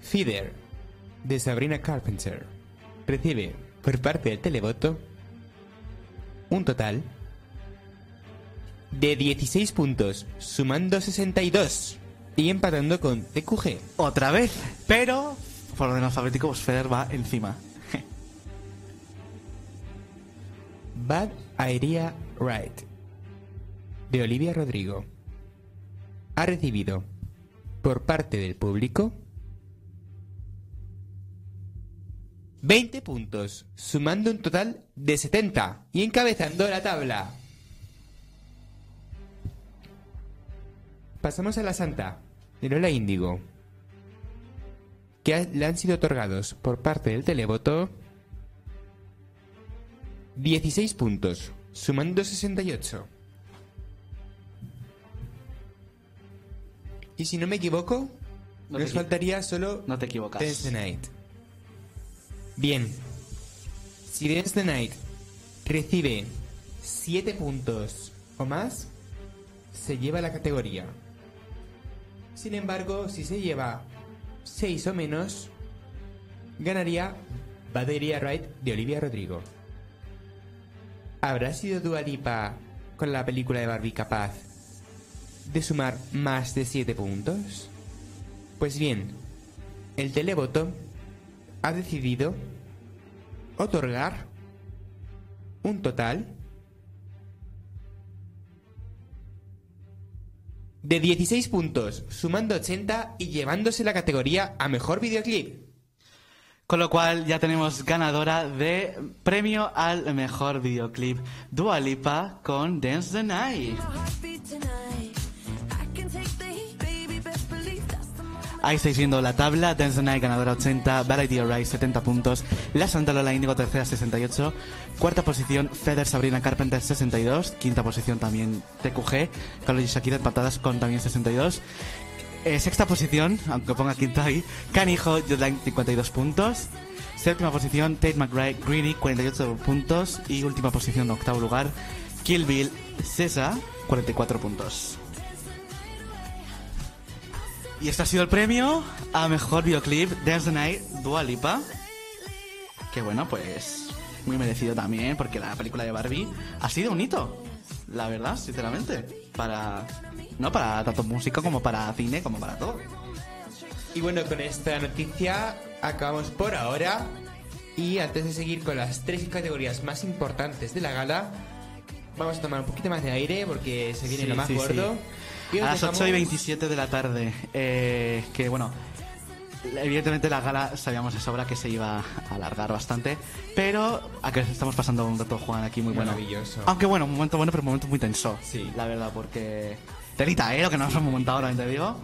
Feeder de Sabrina Carpenter recibe por parte del televoto un total de 16 puntos, sumando 62 y empatando con TQG. Otra vez. Pero, por orden alfabético, pues Feder va encima. Bad Idea Right de Olivia Rodrigo ha recibido por parte del público 20 puntos, sumando un total de 70 y encabezando la tabla. Pasamos a la Santa de Lola Índigo, que le han sido otorgados por parte del televoto 16 puntos, sumando 68. Y si no me equivoco, No nos faltaría solo No te equivocas. Dance the Night. Bien. Si Dance the Night recibe 7 puntos o más, se lleva la categoría. Sin embargo, si se lleva 6 o menos, ganaría Batería Right de Olivia Rodrigo. ¿Habrá sido Dua Lipa con la película de Barbie capaz de sumar más de 7 puntos? Pues bien, el televoto ha decidido otorgar un total de 16 puntos, sumando 80 y llevándose la categoría a mejor videoclip. Con lo cual ya tenemos ganadora de premio al mejor videoclip Dua Lipa con Dance the Night. Ahí estáis viendo la tabla. Dance the Night ganadora 80, Variety Rise 70 puntos, La Santa Lola tercera 68, cuarta posición Feather Sabrina Carpenter 62, quinta posición también TQG, Carlos y Shakira empatadas con también 62. Eh, sexta posición, aunque ponga quinta ahí, Canijo Jodline 52 puntos. Séptima posición Tate McRae Greedy 48 puntos y última posición octavo lugar Kill Bill Cesa 44 puntos. Y este ha sido el premio a mejor videoclip Dance the Night Dua Lipa. Que bueno, pues muy merecido también porque la película de Barbie ha sido un hito, la verdad, sinceramente, para no para tanto música como para cine como para todo. Y bueno, con esta noticia acabamos por ahora. Y antes de seguir con las tres categorías más importantes de la gala, vamos a tomar un poquito más de aire porque se viene Sí, lo más sí, gordo. Y A las dejamos- 8 y 27 de la tarde. eh, que bueno, evidentemente la gala sabíamos de sobra que se iba a alargar bastante. Pero a que estamos pasando un rato, Juan, aquí muy bueno. Maravilloso. Aunque bueno, un momento bueno, pero un momento muy tenso. Sí. La verdad, porque. Telita, ¿eh? Lo que nos hemos montado, te digo.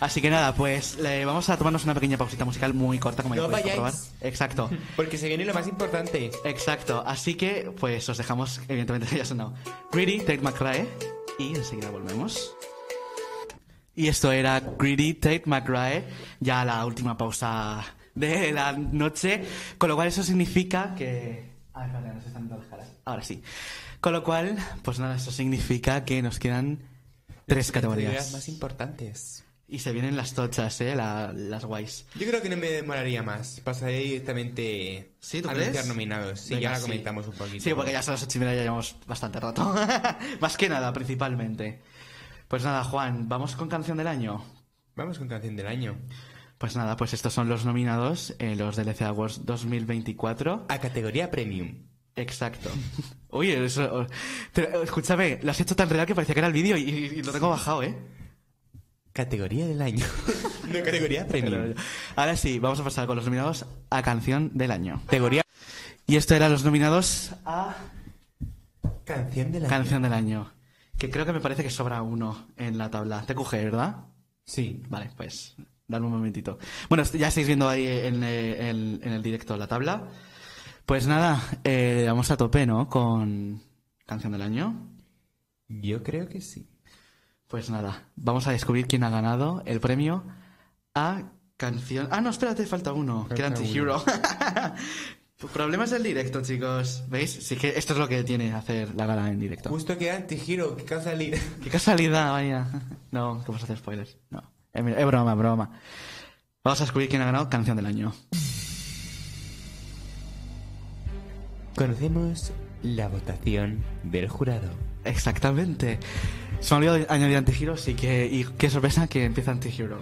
Así que nada, pues le vamos a tomarnos una pequeña pausita musical muy corta, como ya No podéis comprobar. Exacto. Porque se viene lo más importante. Exacto, así que pues os dejamos, evidentemente ya ha sonado Greedy, Tate McRae y enseguida volvemos. Y esto era Greedy, Tate McRae, ya la última pausa de la noche, con lo cual eso significa que... Ah, espera, nos están dando las caras. Ahora sí. Con lo cual, pues nada, eso significa que nos quedan tres categorías. más importantes. Y se vienen las tochas, eh, la- las guays. Yo creo que no me demoraría más. Pasaré directamente ¿Sí, tú a crees? nominados. Sí, Venga, ya la sí. comentamos un poquito. Sí, porque ya son las ocho y media, ya llevamos bastante rato. Más que nada, principalmente. Pues nada, Juan, ¿vamos con canción del año? Vamos con canción del año. Pues nada, pues estos son los nominados en los DLC Awards 2024. A categoría premium. Exacto. Uy, eso... pero, escúchame, lo has hecho tan real que parecía que era el vídeo y, y lo tengo bajado, ¿eh? Categoría del año. no, categoría premium. Ahora sí, vamos a pasar con los nominados a canción del año. Categoría Y esto eran los nominados a canción del año. canción del año. Que creo que me parece que sobra uno en la tabla. TQG, ¿verdad? Sí. Vale, pues dame un momentito. Bueno, ya estáis viendo ahí en, eh, en- en el directo la tabla. Pues nada, eh, vamos a tope, ¿no? Con canción del año. Yo creo que sí. Pues nada, vamos a descubrir quién ha ganado el premio a canción... Ah, no, espérate, falta uno, que era Falta Anti-Hero. Problemas del directo, chicos. ¿Veis? Sí que esto es lo que tiene hacer la gala en directo. Justo que anti-giro, que casualidad. Qué casualidad, vaya. No, que vamos a hacer spoilers. No, es, es broma, broma. Vamos a descubrir quién ha ganado canción del año. Conocemos la votación del jurado. Exactamente. Se me olvidó añadir Antihero, así que. Y qué sorpresa que empieza Antihero.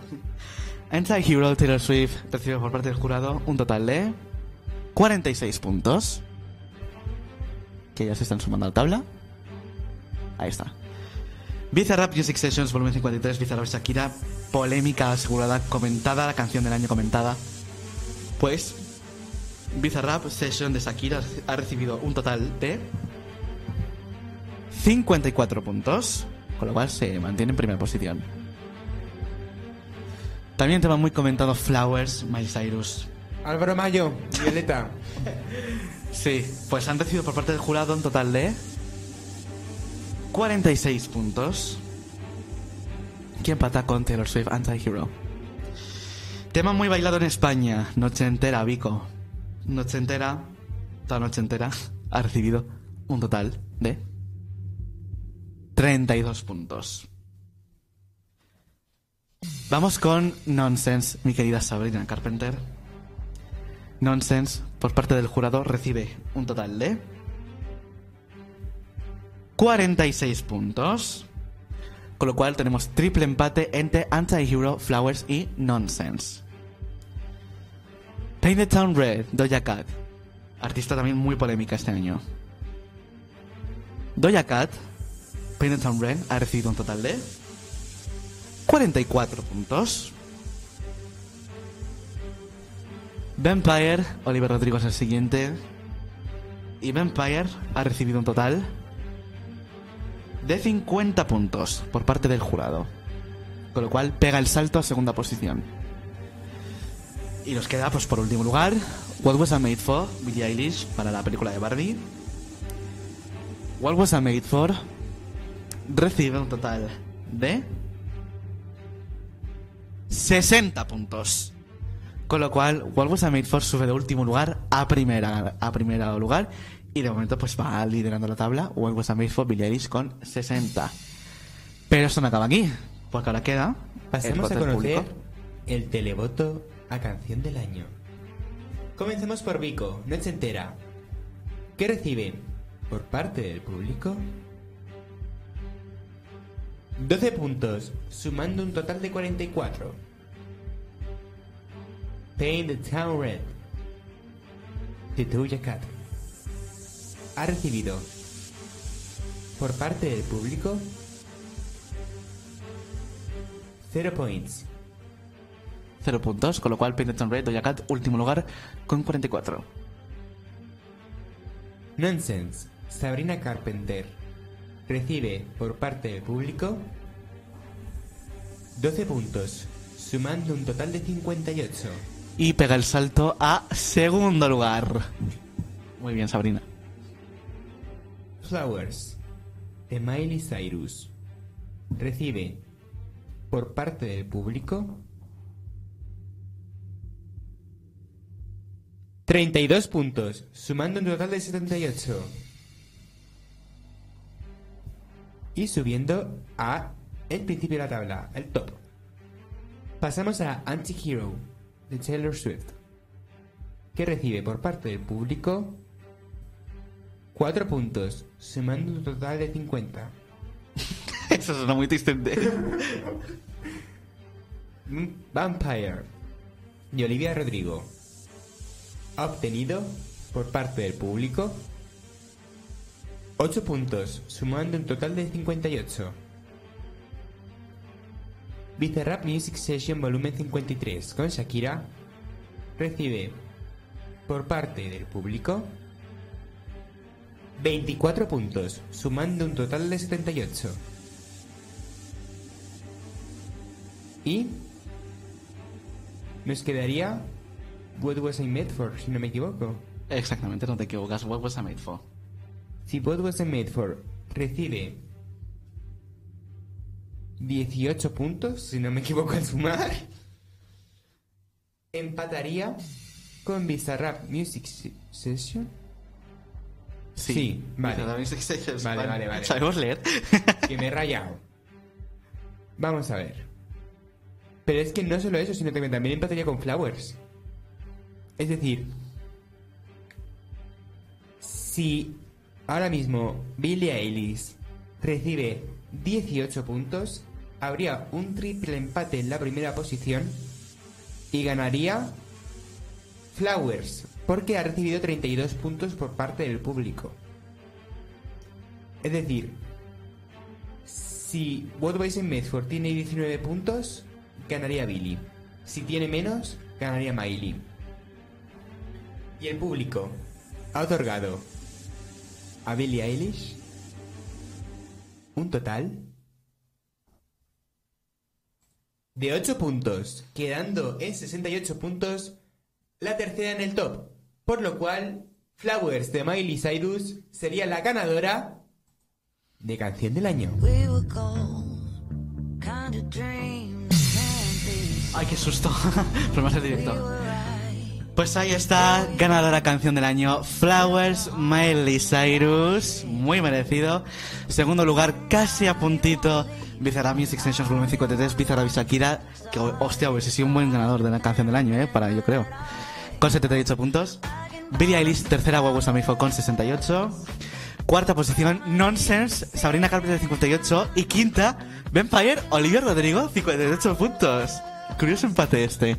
Antihero Taylor Swift recibe por parte del jurado un total de 46 puntos. Que ya se están sumando a la tabla. Ahí está. Bizarrap Music Sessions, volumen 53, Bizarrap Shakira, polémica asegurada, comentada, la canción del año comentada. Pues, Bizarrap Session de Shakira ha recibido un total de 54 puntos, con lo cual se mantiene en primera posición. También tema muy comentado Flowers, Miley Cyrus. Álvaro Mayo, Violeta. Sí, pues han recibido por parte del jurado un total de 46 puntos. Que empata con Taylor Swift Anti-Hero. Tema muy bailado en España, Noche entera, Vico. Noche entera, toda noche entera, ha recibido un total de 32 puntos. Vamos con Nonsense, mi querida Sabrina Carpenter. Nonsense, por parte del jurado, recibe un total de 46 puntos. Con lo cual tenemos triple empate entre Anti-Hero, Flowers y Nonsense. Painted Town Red, Doja Cat. Artista también muy polémica este año. Doja Cat, Painted Town Red, ha recibido un total de 44 puntos. Vampire, Oliver Rodrigo es el siguiente. Y Vampire ha recibido un total de 50 puntos por parte del jurado. Con lo cual pega el salto a segunda posición. Y nos queda, pues por último lugar, What Was I Made For, Billie Eilish, para la película de Barbie. What Was I Made For recibe un total de 60 puntos. Con lo cual, What Was I Made For sube de último lugar a primera, a primera lugar. Y de momento, pues va liderando la tabla. What Was I Made For, Billie Eilish con 60. Pero esto no acaba aquí. Porque ahora queda. el voto a conocer público. el televoto a canción del año. Comencemos por Vico, noche entera. ¿Qué recibe por parte del público? 12 puntos, sumando un total de 44. Paint the Town Red de Doja Cat ha recibido por parte del público 0 points. 0 puntos. Con lo cual, Painted on Red, Doja Cat, último lugar con 44. Nonsense, Sabrina Carpenter recibe por parte del público 12 puntos, sumando un total de 58. Y pega el salto a segundo lugar. Muy bien, Sabrina. Flowers de Miley Cyrus recibe por parte del público 32 puntos, sumando un total de 78. Y subiendo a el principio de la tabla, el top. Pasamos a Anti-Hero de Taylor Swift, que recibe por parte del público 4 puntos, sumando un total de 50. Eso suena muy triste. Vampire de Olivia Rodrigo ha obtenido por parte del público 8 puntos, sumando un total de 58. Bizarrap Music Session Volumen 53 con Shakira recibe por parte del público 24 puntos, sumando un total de 78. Y nos quedaría What Was I Made For, si no me equivoco. Exactamente, no te equivocas. What was I made for? Si What Was I Made For recibe 18 puntos, si no me equivoco al sumar, empataría con Bizarrap Music Se- Session. Sí, vale. Vale, vale, vale. ¿Sabemos leer? que me he rayado. Vamos a ver. Pero es que no solo eso, sino que también empataría con Flowers. Es decir, si ahora mismo Billie Eilish recibe 18 puntos, habría un triple empate en la primera posición y ganaría Flowers, porque ha recibido 32 puntos por parte del público. Es decir, si I Made For tiene 19 puntos, ganaría Billy. Si tiene menos, ganaría Miley. Y el público ha otorgado a Billie Eilish un total de 8 puntos, quedando en 68 puntos la tercera en el top. Por lo cual, Flowers de Miley Cyrus sería la ganadora de canción del año. We were gold, kind of dream that can't be. Ay, qué susto. Problemas de We directo. Pues ahí está, ganadora canción del año, Flowers, Miley Cyrus, muy merecido. Segundo lugar, casi a puntito, Bizarrap Music Extensions Volumen 53, Bizarrap y Shakira, que hostia, hubiese sido un buen ganador de la canción del año, eh, para yo creo. Con 78 puntos. Billie Eilish, tercera, What Was I Made For, con 68. Cuarta posición, Nonsense, Sabrina Carpenter 58. Y quinta, Vampire, Olivia Rodrigo 58 puntos. Curioso empate este.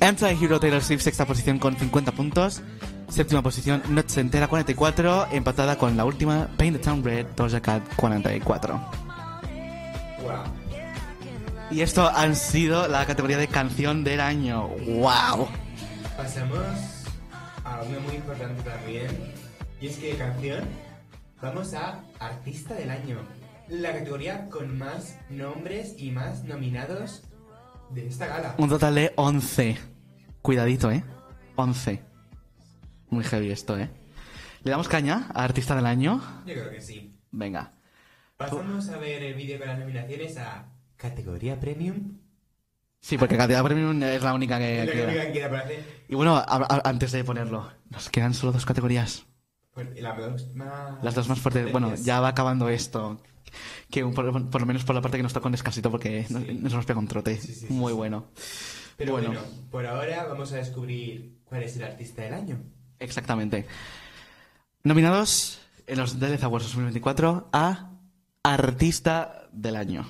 Anti-Hero Taylor Swift, sexta posición con 50 puntos. Séptima posición, Noche Entera 44. Empatada con la última, Paint the Town Red, Doja Cat 44. Y esto han sido la categoría de canción del año. ¡Wow! Pasamos a una muy importante también. Y es que de canción vamos a Artista del Año. La categoría con más nombres y más nominados de esta gala. Un total de 11. Cuidadito, ¿eh? 11. Muy heavy esto, ¿eh? ¿Le damos caña a Artista del Año? Yo creo que sí. Venga. Pasamos a ver el vídeo con las nominaciones a categoría Premium. Sí, porque Categoría Premium es la única que Es la queda. única que queda hacer. Y bueno, a- a- antes de ponerlo, nos quedan solo dos categorías. Pues la más... Las dos más fuertes. Bueno, ya va acabando esto. Que por, por lo menos por la parte que nos toca un descansito porque nos, Sí. nos pegado un trote. Sí, sí, Muy bueno. Pero bueno. bueno. por ahora vamos a descubrir cuál es el artista del año. Exactamente. Nominados en los DLC Awards 2024 a Artista del Año.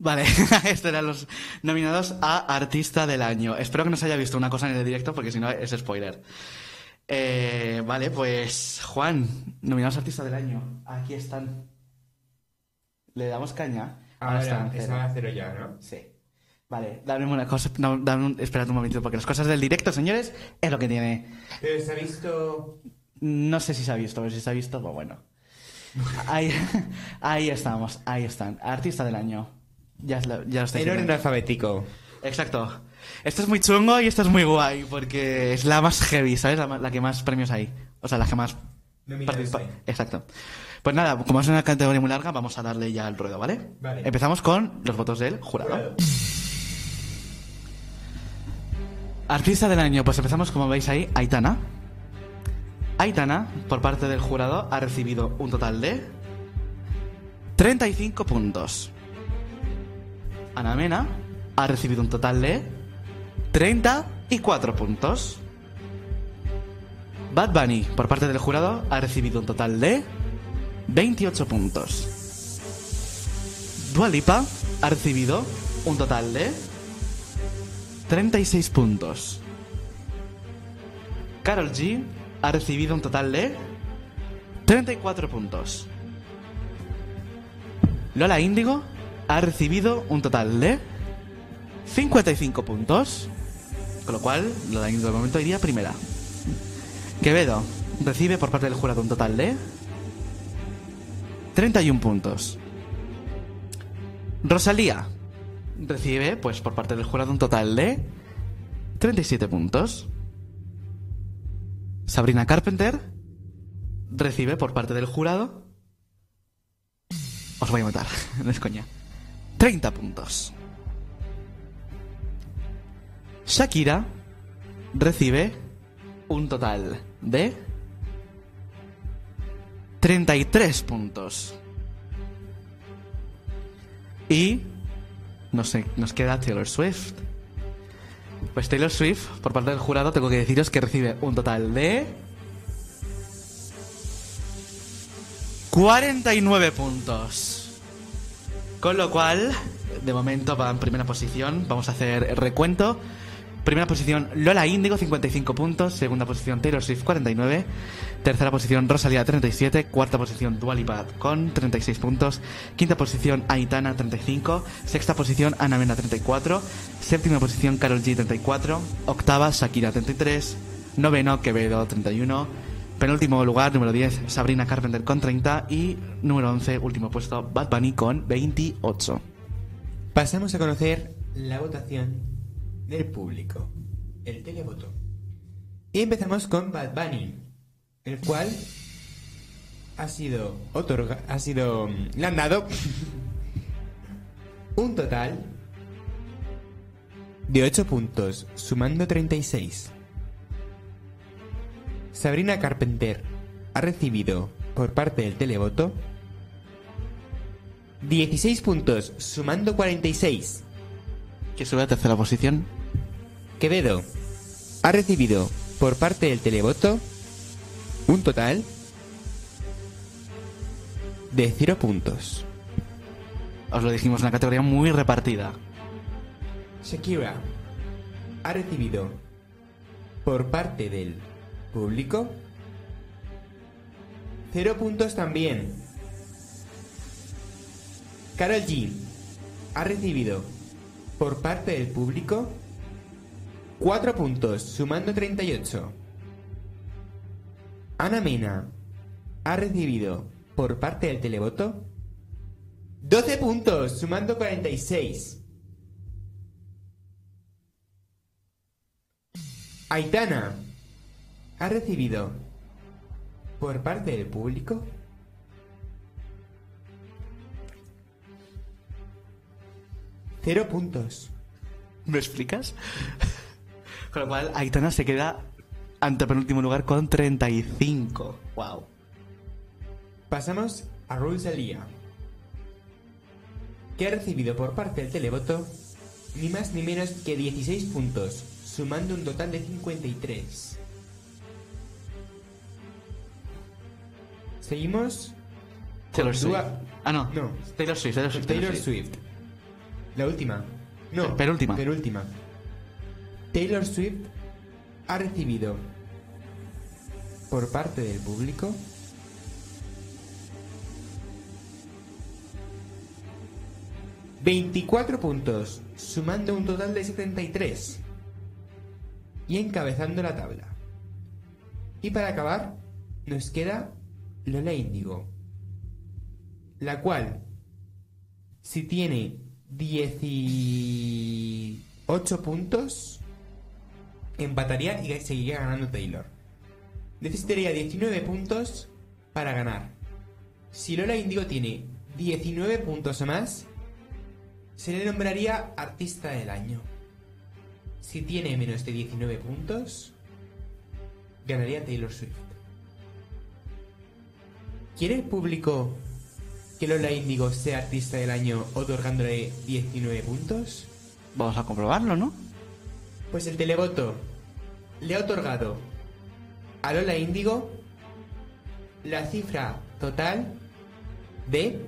Vale, estos eran los nominados a Artista del Año. Espero que no se haya visto una cosa en el directo porque si no es spoiler. Eh, vale, pues Juan, nominados a Artista del Año. Aquí están. ¿Le damos caña? Ahora, esa cero. va a cero ya, ¿no? Sí. Vale, dame una cosa, no, dame un, esperad un momentito, porque las cosas del directo, señores, es lo que tiene. Pero se ha visto... No sé si se ha visto, pero si se ha visto, pues bueno. Ahí, ahí estamos, ahí están. Artista del año. Ya, lo- ya lo estáis En orden alfabético. Exacto. Esto es muy chungo y esto es muy guay, porque es la más heavy, ¿sabes? La, la que más premios hay. O sea, la que más hay. Exacto. Pues nada, como es una categoría muy larga, vamos a darle ya el ruedo, ¿vale? Vale. Empezamos con los votos del jurado. Artista del año, pues empezamos como veis ahí, Aitana. Aitana, por parte del jurado, ha recibido un total de 35 puntos. Ana Mena ha recibido un total de 34 puntos. Bad Bunny, por parte del jurado, ha recibido un total de 28 puntos. Dua Lipa ha recibido un total de 36 puntos. Carol G ha recibido un total de 34 puntos. Lola Índigo ha recibido un total de 55 puntos. Con lo cual, Lola Índigo de momento iría primera. Quevedo recibe por parte del jurado un total de 31 puntos. Rosalía recibe, pues por parte del jurado, un total de 37 puntos. Sabrina Carpenter recibe por parte del jurado. Os voy a matar, no es coña. 30 puntos. Shakira recibe un total de 33 puntos. Y no sé, nos queda Taylor Swift. Pues Taylor Swift, por parte del jurado, tengo que deciros que recibe un total de 49 puntos. Con lo cual, de momento va en primera posición. Vamos a hacer el recuento. Primera posición Lola Índigo, 55 puntos. Segunda posición Taylor Swift, 49. Tercera posición Rosalía, 37. Cuarta posición Dualipa con 36 puntos. Quinta posición Aitana, 35. Sexta posición Ana Mena, 34. Séptima posición Carol G, 34. Octava Shakira, 33. Noveno Quevedo, 31. Penúltimo lugar, número 10, Sabrina Carpenter con 30. Y número 11, último puesto, Bad Bunny con 28. Pasamos a conocer la votación del público, el televoto. Y empezamos con Bad Bunny, el cual ha sido otorga, ha sido mm, le han dado un total de 8 puntos, sumando 36. Sabrina Carpenter ha recibido por parte del televoto 16 puntos, sumando 46. Que sube a tercera posición. Quevedo ha recibido por parte del televoto un total de 0 puntos. Os lo dijimos, una categoría muy repartida. Shakira ha recibido por parte del público 0 puntos también. Karol G ha recibido por parte del público 4 puntos, sumando 38. Ana Mena ha recibido por parte del televoto 12 puntos, sumando 46. Aitana ha recibido por parte del público cero puntos. ¿Me explicas? Con lo cual, Aitana se queda ante penúltimo lugar con 35. Wow. Pasamos a Rosalía, que ha recibido por parte del televoto ni más ni menos que 16 puntos, sumando un total de 53. Seguimos Taylor Swift. Dua- Ah, no. No. Taylor Swift. Taylor Swift. Taylor Swift. La última. No, Penúltima. Penúltima. Taylor Swift ha recibido por parte del público ...24 puntos... ...sumando un total de 73... ...y encabezando la tabla... ...y para acabar... ...nos queda Lola Índigo... ...la cual... ...si tiene 18 puntos... ...empataría y seguiría ganando Taylor... ...necesitaría 19 puntos... ...para ganar... ...si Lola Índigo tiene 19 puntos más... Se le nombraría artista del año. Si tiene menos de 19 puntos, ganaría Taylor Swift. ¿Quiere el público que Lola Índigo sea artista del año otorgándole 19 puntos? Vamos a comprobarlo, ¿no? Pues el televoto le ha otorgado a Lola Índigo la cifra total de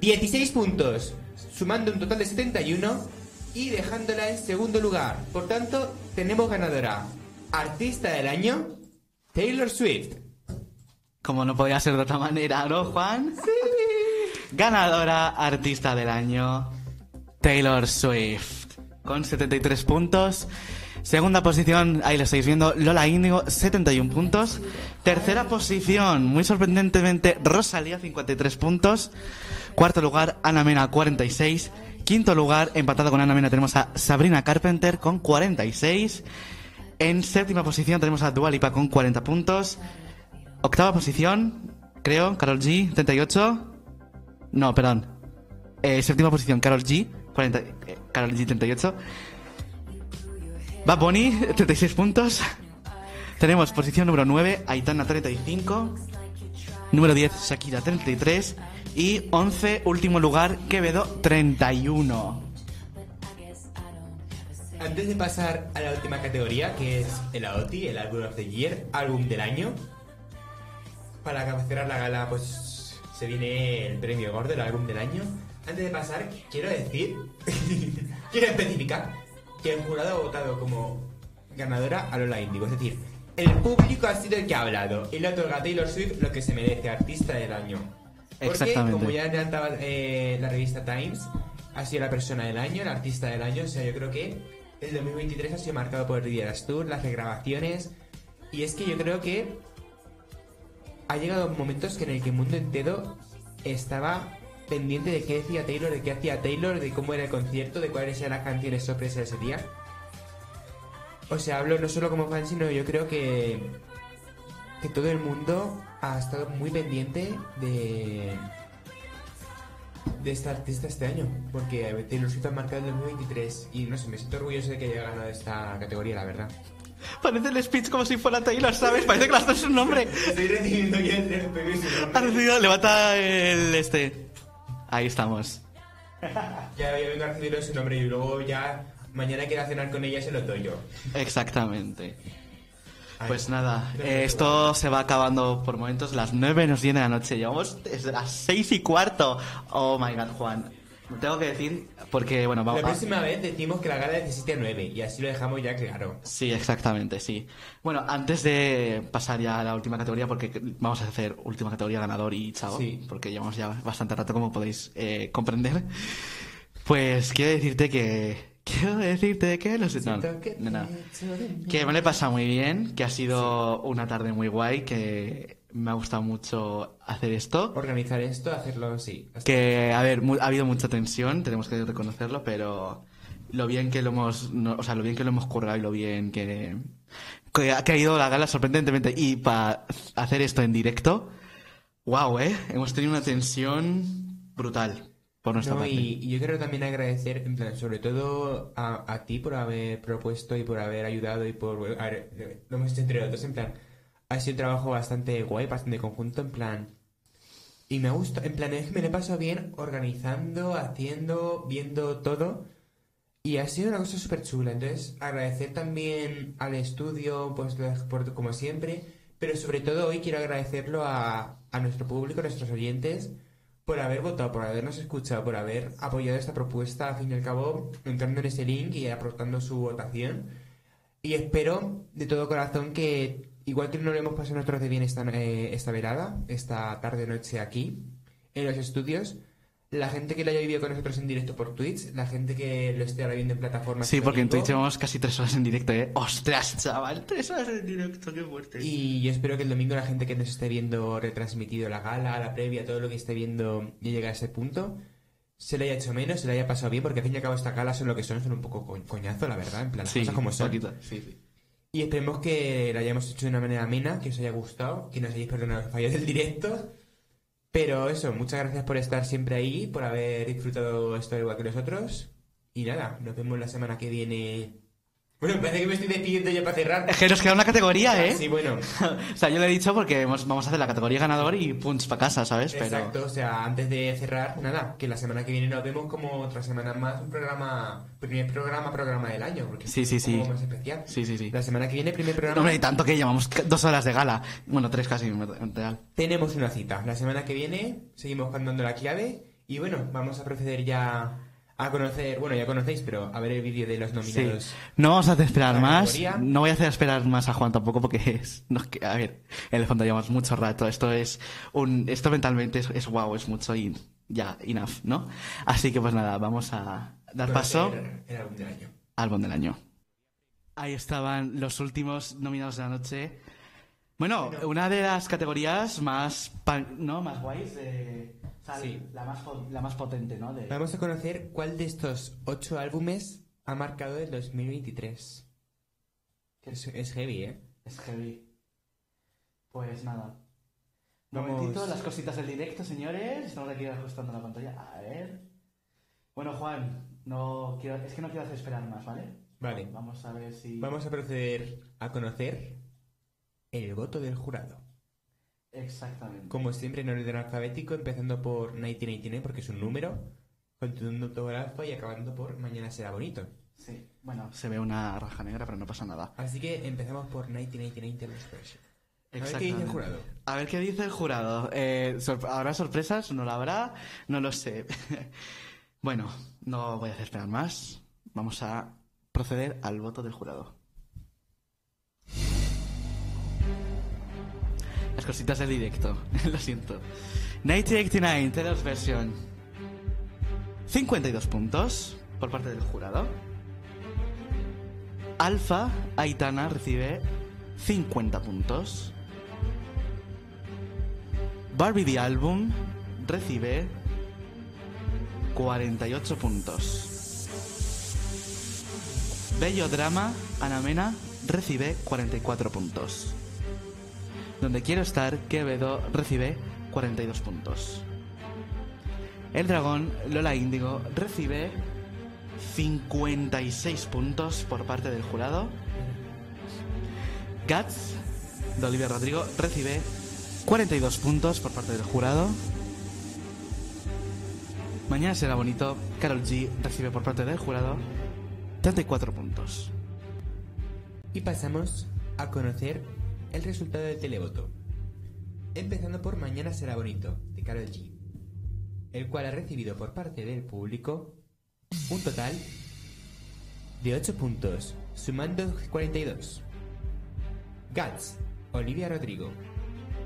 16 puntos, sumando un total de 71 y dejándola en segundo lugar. Por tanto, tenemos ganadora artista del año Taylor Swift. Como no podía ser de otra manera, ¿no, Juan? Sí. Ganadora artista del año, Taylor Swift, con 73 puntos. Segunda posición, ahí lo estáis viendo, Lola Índigo, 71 puntos. Tercera posición, muy sorprendentemente, Rosalía, 53 puntos. Cuarto lugar, Ana Mena, 46. Quinto lugar, empatado con Ana Mena, tenemos a Sabrina Carpenter con 46. En séptima posición tenemos a Dua Lipa con 40 puntos. Octava posición, creo, Carol G, 38. No, perdón. Eh, séptima posición, Carol G, 40, eh, Carol G, 38. Bad Bunny, 36 puntos. Tenemos posición número 9, Aitana, 35. Número 10, Shakira, 33. Y 11, último lugar, Quevedo, 31. Antes de pasar a la última categoría, que es el AOTI, el Album of the Year, álbum del año, para cerrar la gala, pues se viene el premio gordo, el álbum del año. Antes de pasar, quiero decir, quiero especificar que el jurado ha votado como ganadora a Lola Índigo. Es decir, el público ha sido el que ha hablado y le otorga a Taylor Swift lo que se merece, artista del año. Porque, Exactamente. como ya adelantaba eh, la revista Times, ha sido la persona del año, el artista del año. O sea, yo creo que el 2023 ha sido marcado por Eras Tour, las regrabaciones. Y es que yo creo que ha llegado momentos en el que el mundo entero estaba pendiente de qué decía Taylor, de qué hacía Taylor, de cómo era el concierto, de cuáles eran las canciones sorpresa ese día. O sea, hablo no solo como fan, sino yo creo que, que todo el mundo ha estado muy pendiente de, de esta artista este año. Porque Taylor Swift ha marcado el 2023 y no sé, me siento orgulloso de que haya ganado esta categoría, la verdad. Parece el speech como si fuera Taylor, ¿sabes? Parece que las dos es un nombre. Estoy recibiendo ya el premio y su Ha nombre. recibido, levanta el este. Ahí estamos. Ya, vengo a recibir su nombre y luego ya mañana quiero cenar con ella y se lo doy yo. Exactamente. Ay, Pues nada, no eh, esto se va acabando por momentos. Las 9 nos viene la noche. Llevamos desde las 6 y cuarto. Oh my god, Juan. Tengo que decir, porque bueno, vamos La próxima vez decimos que la gala es de 7 a 9 y así lo dejamos ya claro. Sí, exactamente, sí. Bueno, antes de pasar ya a la última categoría, porque vamos a hacer última categoría ganador y chao, Sí. porque llevamos ya bastante rato, como podéis eh, comprender. Pues quiero decirte que. Quiero decirte que no sé. No, no, no. Que me lo he pasado muy bien, que ha sido una tarde muy guay, que me ha gustado mucho hacer esto. Organizar esto, hacerlo, sí. Que, a ver, ha habido mucha tensión, tenemos que reconocerlo, pero lo bien que lo hemos, no- o sea, lo bien que lo hemos currado y lo bien que, que ha caído la gala sorprendentemente. Y para hacer esto en directo, wow, eh, hemos tenido una tensión brutal por nuestra No, parte. y, y yo quiero también agradecer, en plan, sobre todo a, a ti por haber propuesto y por haber ayudado y por... a ver, lo hemos hecho entre otros, en plan, ha sido un trabajo bastante guay, bastante conjunto, en plan... Y me gusta, en plan, es que me lo he pasado bien organizando, haciendo, viendo todo. Y ha sido una cosa súper chula. Entonces, agradecer también al estudio, pues, por- como siempre. Pero sobre todo hoy quiero agradecerlo a, a nuestro público, a nuestros oyentes, por haber votado, por habernos escuchado, por haber apoyado esta propuesta, al fin y al cabo, entrando en ese link y aportando su votación. Y espero de todo corazón que, igual que no lo hemos pasado nosotros de bien esta, eh, esta velada, esta tarde-noche aquí, en los estudios, la gente que lo haya vivido con nosotros en directo por Twitch, la gente que lo esté ahora viendo en plataformas. Sí, porque en Twitch llevamos casi tres horas en directo, eh. ¡Ostras, chaval! Tres horas en directo, qué fuerte. Y yo espero que el domingo la gente que nos esté viendo retransmitido la gala, la previa, todo lo que esté viendo y llegue a ese punto, se le haya hecho menos, se le haya pasado bien, porque al fin y al cabo esta gala son lo que son, son un poco co- coñazo, la verdad, en plan, sí, cosas como son. poquito, sí, sí. Y esperemos que la hayamos hecho de una manera amena, que os haya gustado, que nos hayáis perdonado los fallos del directo. Pero eso, muchas gracias por estar siempre ahí, por haber disfrutado esto igual que nosotros. Y nada, nos vemos la semana que viene. Bueno, parece que me estoy despidiendo ya para cerrar. Es que nos queda una categoría, ¿eh? Sí, bueno. o sea, yo le he dicho porque hemos- vamos a hacer la categoría ganador y punch para casa, ¿sabes? Pero Exacto, o sea, antes de cerrar, nada, que la semana que viene nos vemos como otra semana más, un programa, primer programa, programa del año, porque Sí, sí, es sí. más especial. Sí, sí, sí. La semana que viene, primer programa, No, hombre, y tanto que llevamos dos horas de gala. Bueno, tres casi, en real. tenemos una cita. La semana que viene seguimos cantando la clave y bueno, vamos a proceder ya a conocer, bueno, ya conocéis, pero a ver el vídeo de los Sí. nominados. No vamos a hacer esperar más. categoría. No voy a hacer esperar más a Juan tampoco porque es... no, a ver, en el fondo llevamos mucho rato. Esto es un... Esto mentalmente es, es wow, es mucho y ya, enough, ¿no? Así que pues nada, vamos a dar paso El álbum del año. álbum del año. Ahí estaban los últimos nominados de la noche. Bueno, una de las categorías más, pan- ¿no? Más guays de... sea, Sí. la, más, po- la más potente, ¿no? De- Vamos a conocer cuál de estos ocho álbumes ha marcado el 2023. Es, es heavy, ¿eh? Es heavy. Pues nada. Un Vamos. momentito, las cositas del directo, señores. Estamos aquí ajustando la pantalla. A ver. Bueno, Juan, no quiero, es que no quiero hacer esperar más, ¿vale? Vale. Vamos a ver si... Vamos a proceder a conocer el voto del jurado. Exactamente. Como siempre en orden alfabético, empezando por 1999 porque es un número, continuando autógrafo y acabando por Mañana será bonito. Sí. Bueno, se ve una raja negra, pero no pasa nada. Así que empezamos por 1999 The Last Version. A ver qué dice el jurado. A ver qué dice el jurado. Eh, sor- ¿Habrá sorpresas? ¿No la habrá? No lo sé. bueno, no voy a hacer esperar más. Vamos a proceder al voto del jurado. Las cositas del directo. lo siento. 1989, Taylor's version. 52 puntos por parte del jurado. Alfa Aitana recibe 50 puntos. Barbie the Album recibe 48 puntos. Bello Drama Anamena recibe 44 puntos. Donde quiero estar Quevedo recibe 42 puntos. El dragón Lola Índigo recibe 56 puntos por parte del jurado. Guts de Olivia Rodrigo recibe 42 puntos por parte del jurado. Mañana será bonito. Carol G recibe por parte del jurado 34 puntos. Y pasamos a conocer el resultado del televoto. Empezando por Mañana será bonito, de Karol G. El cual ha recibido por parte del público un total de 8 puntos, sumando 42. Guts, Olivia Rodrigo,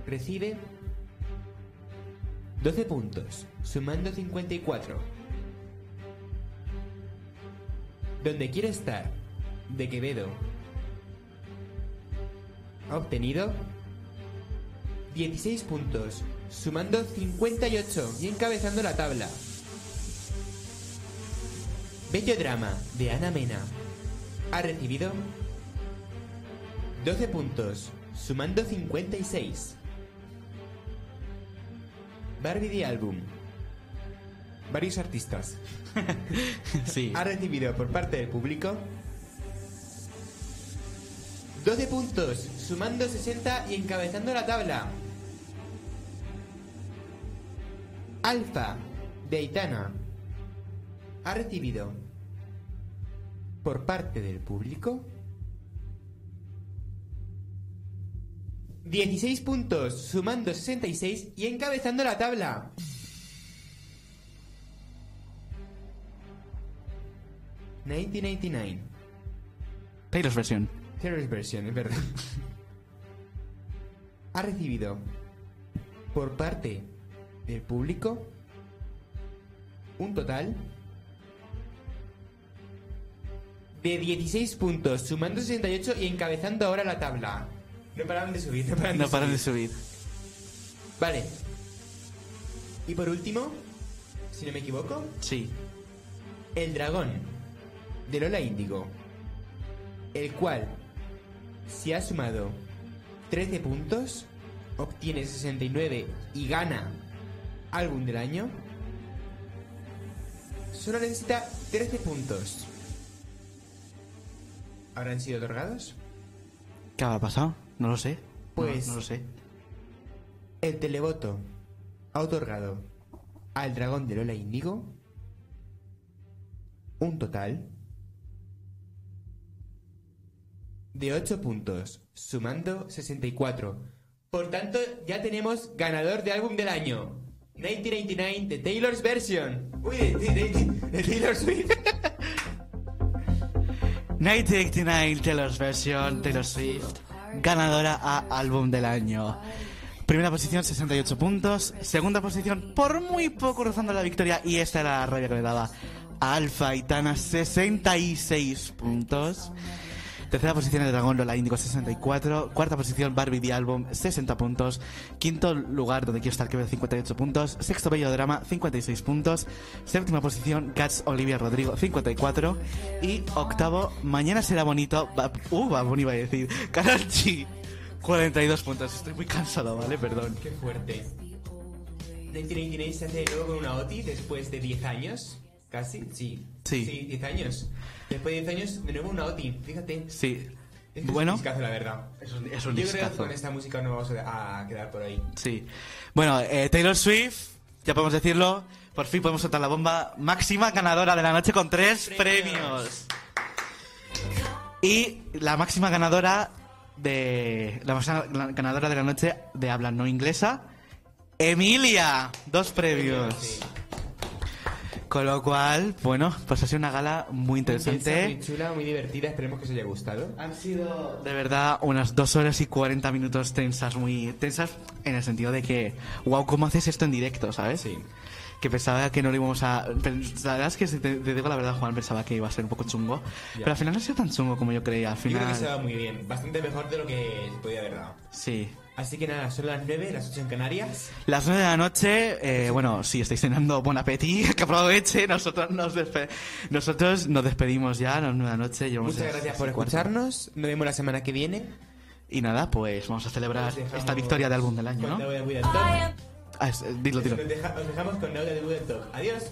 recibe 12 puntos, sumando 54. Donde quiere estar, de Quevedo, ha obtenido 16 puntos, sumando 58 y encabezando la tabla. Bello Drama de Ana Mena ha recibido 12 puntos, sumando 56. Barbie the Album. Varios artistas. Sí. Ha recibido por parte del público 12 puntos, sumando 60 y encabezando la tabla. Alfa de Aitana ha recibido por parte del público 16 puntos, sumando 66 y encabezando la tabla. ...1999... Taylor's versión. Taylor's version, es verdad. ha recibido por parte del público un total de 16 puntos, sumando 68 y encabezando ahora la tabla. No paraban de subir, no paraban de No paran de subir. subir. Vale. Y por último, si no me equivoco, Sí. el dragón de Lola Índigo, el cual, si ha sumado 13 puntos, obtiene 69 y gana álbum del año, solo necesita 13 puntos. ¿Habrán sido otorgados? ¿Qué ha pasado? No lo sé. Pues- No, no lo sé. El televoto ha otorgado al dragón de Lola Índigo un total de 8 puntos, sumando 64. Por tanto, ya tenemos ganador de álbum del año. 1999 de Taylor's Version. Uy, de, de- de- Taylor Swift. 1989 Taylor's versión, Taylor Swift, ganadora a álbum del año. Primera posición, 68 puntos. Segunda posición, por muy poco rozando la victoria, y esta era la rabia que me daba. Alfa Itana, 66 puntos. Tercera posición, el Dragón Lola Índigo, 64. Cuarta posición, Barbie The Album, 60 puntos. Quinto lugar, donde quiero estar, que 58 puntos. Sexto, Bello Drama, 56 puntos. Séptima posición, Cats Olivia Rodrigo, 54. Y octavo, Mañana será bonito. Ba- uh, Bad Bunny iba a decir. Karol G, 42 puntos. Estoy muy cansado, ¿vale? Perdón. Qué fuerte. 1999 se hace de nuevo con una OTI después de 10 años. ¿Casi? Sí. Sí. Sí, 10 años. Después de 10 años, de nuevo una OTI. Fíjate. Sí. Es un Bueno, discazo, la verdad. es un, es un Yo creo que con esta música no vamos a a quedar por ahí. Sí. Bueno, eh, Taylor Swift, ya podemos decirlo, por fin podemos soltar la bomba. Máxima ganadora de la noche con tres premios. Y la máxima ganadora de. La máxima ganadora de la noche de habla no inglesa, Emilia. Dos premios. Sí. Con lo cual, bueno, pues ha sido una gala muy Intensa, interesante. Muy chula, muy divertida. Esperemos que os haya gustado. Han sido de verdad unas dos horas y 40 minutos tensas, muy tensas en el sentido de que, wow, ¿cómo haces esto en directo, sabes? Sí. Que pensaba que no lo íbamos a... La verdad es que, si te, te digo la verdad, Juan, pensaba que iba a ser un poco chungo. Pero al final no ha sido tan chungo como yo creía. Al Yo final... creo que se ha dado muy bien. Bastante mejor de lo que se podía haber dado. Sí. Así que nada, son las 9, las 8 en Canarias. Las 9 de la noche, eh, bueno, si estáis cenando, buen apetito, que aproveche. Nosotros nos, despe- nosotros nos despedimos ya a las 9 de la noche. Muchas gracias por cuarto. escucharnos. Nos vemos la semana que viene. Y nada, pues vamos a celebrar esta victoria de álbum del año, ¿no? Ah, es- dilo, dilo. Os deja- os dejamos con Don't Talk. Adiós.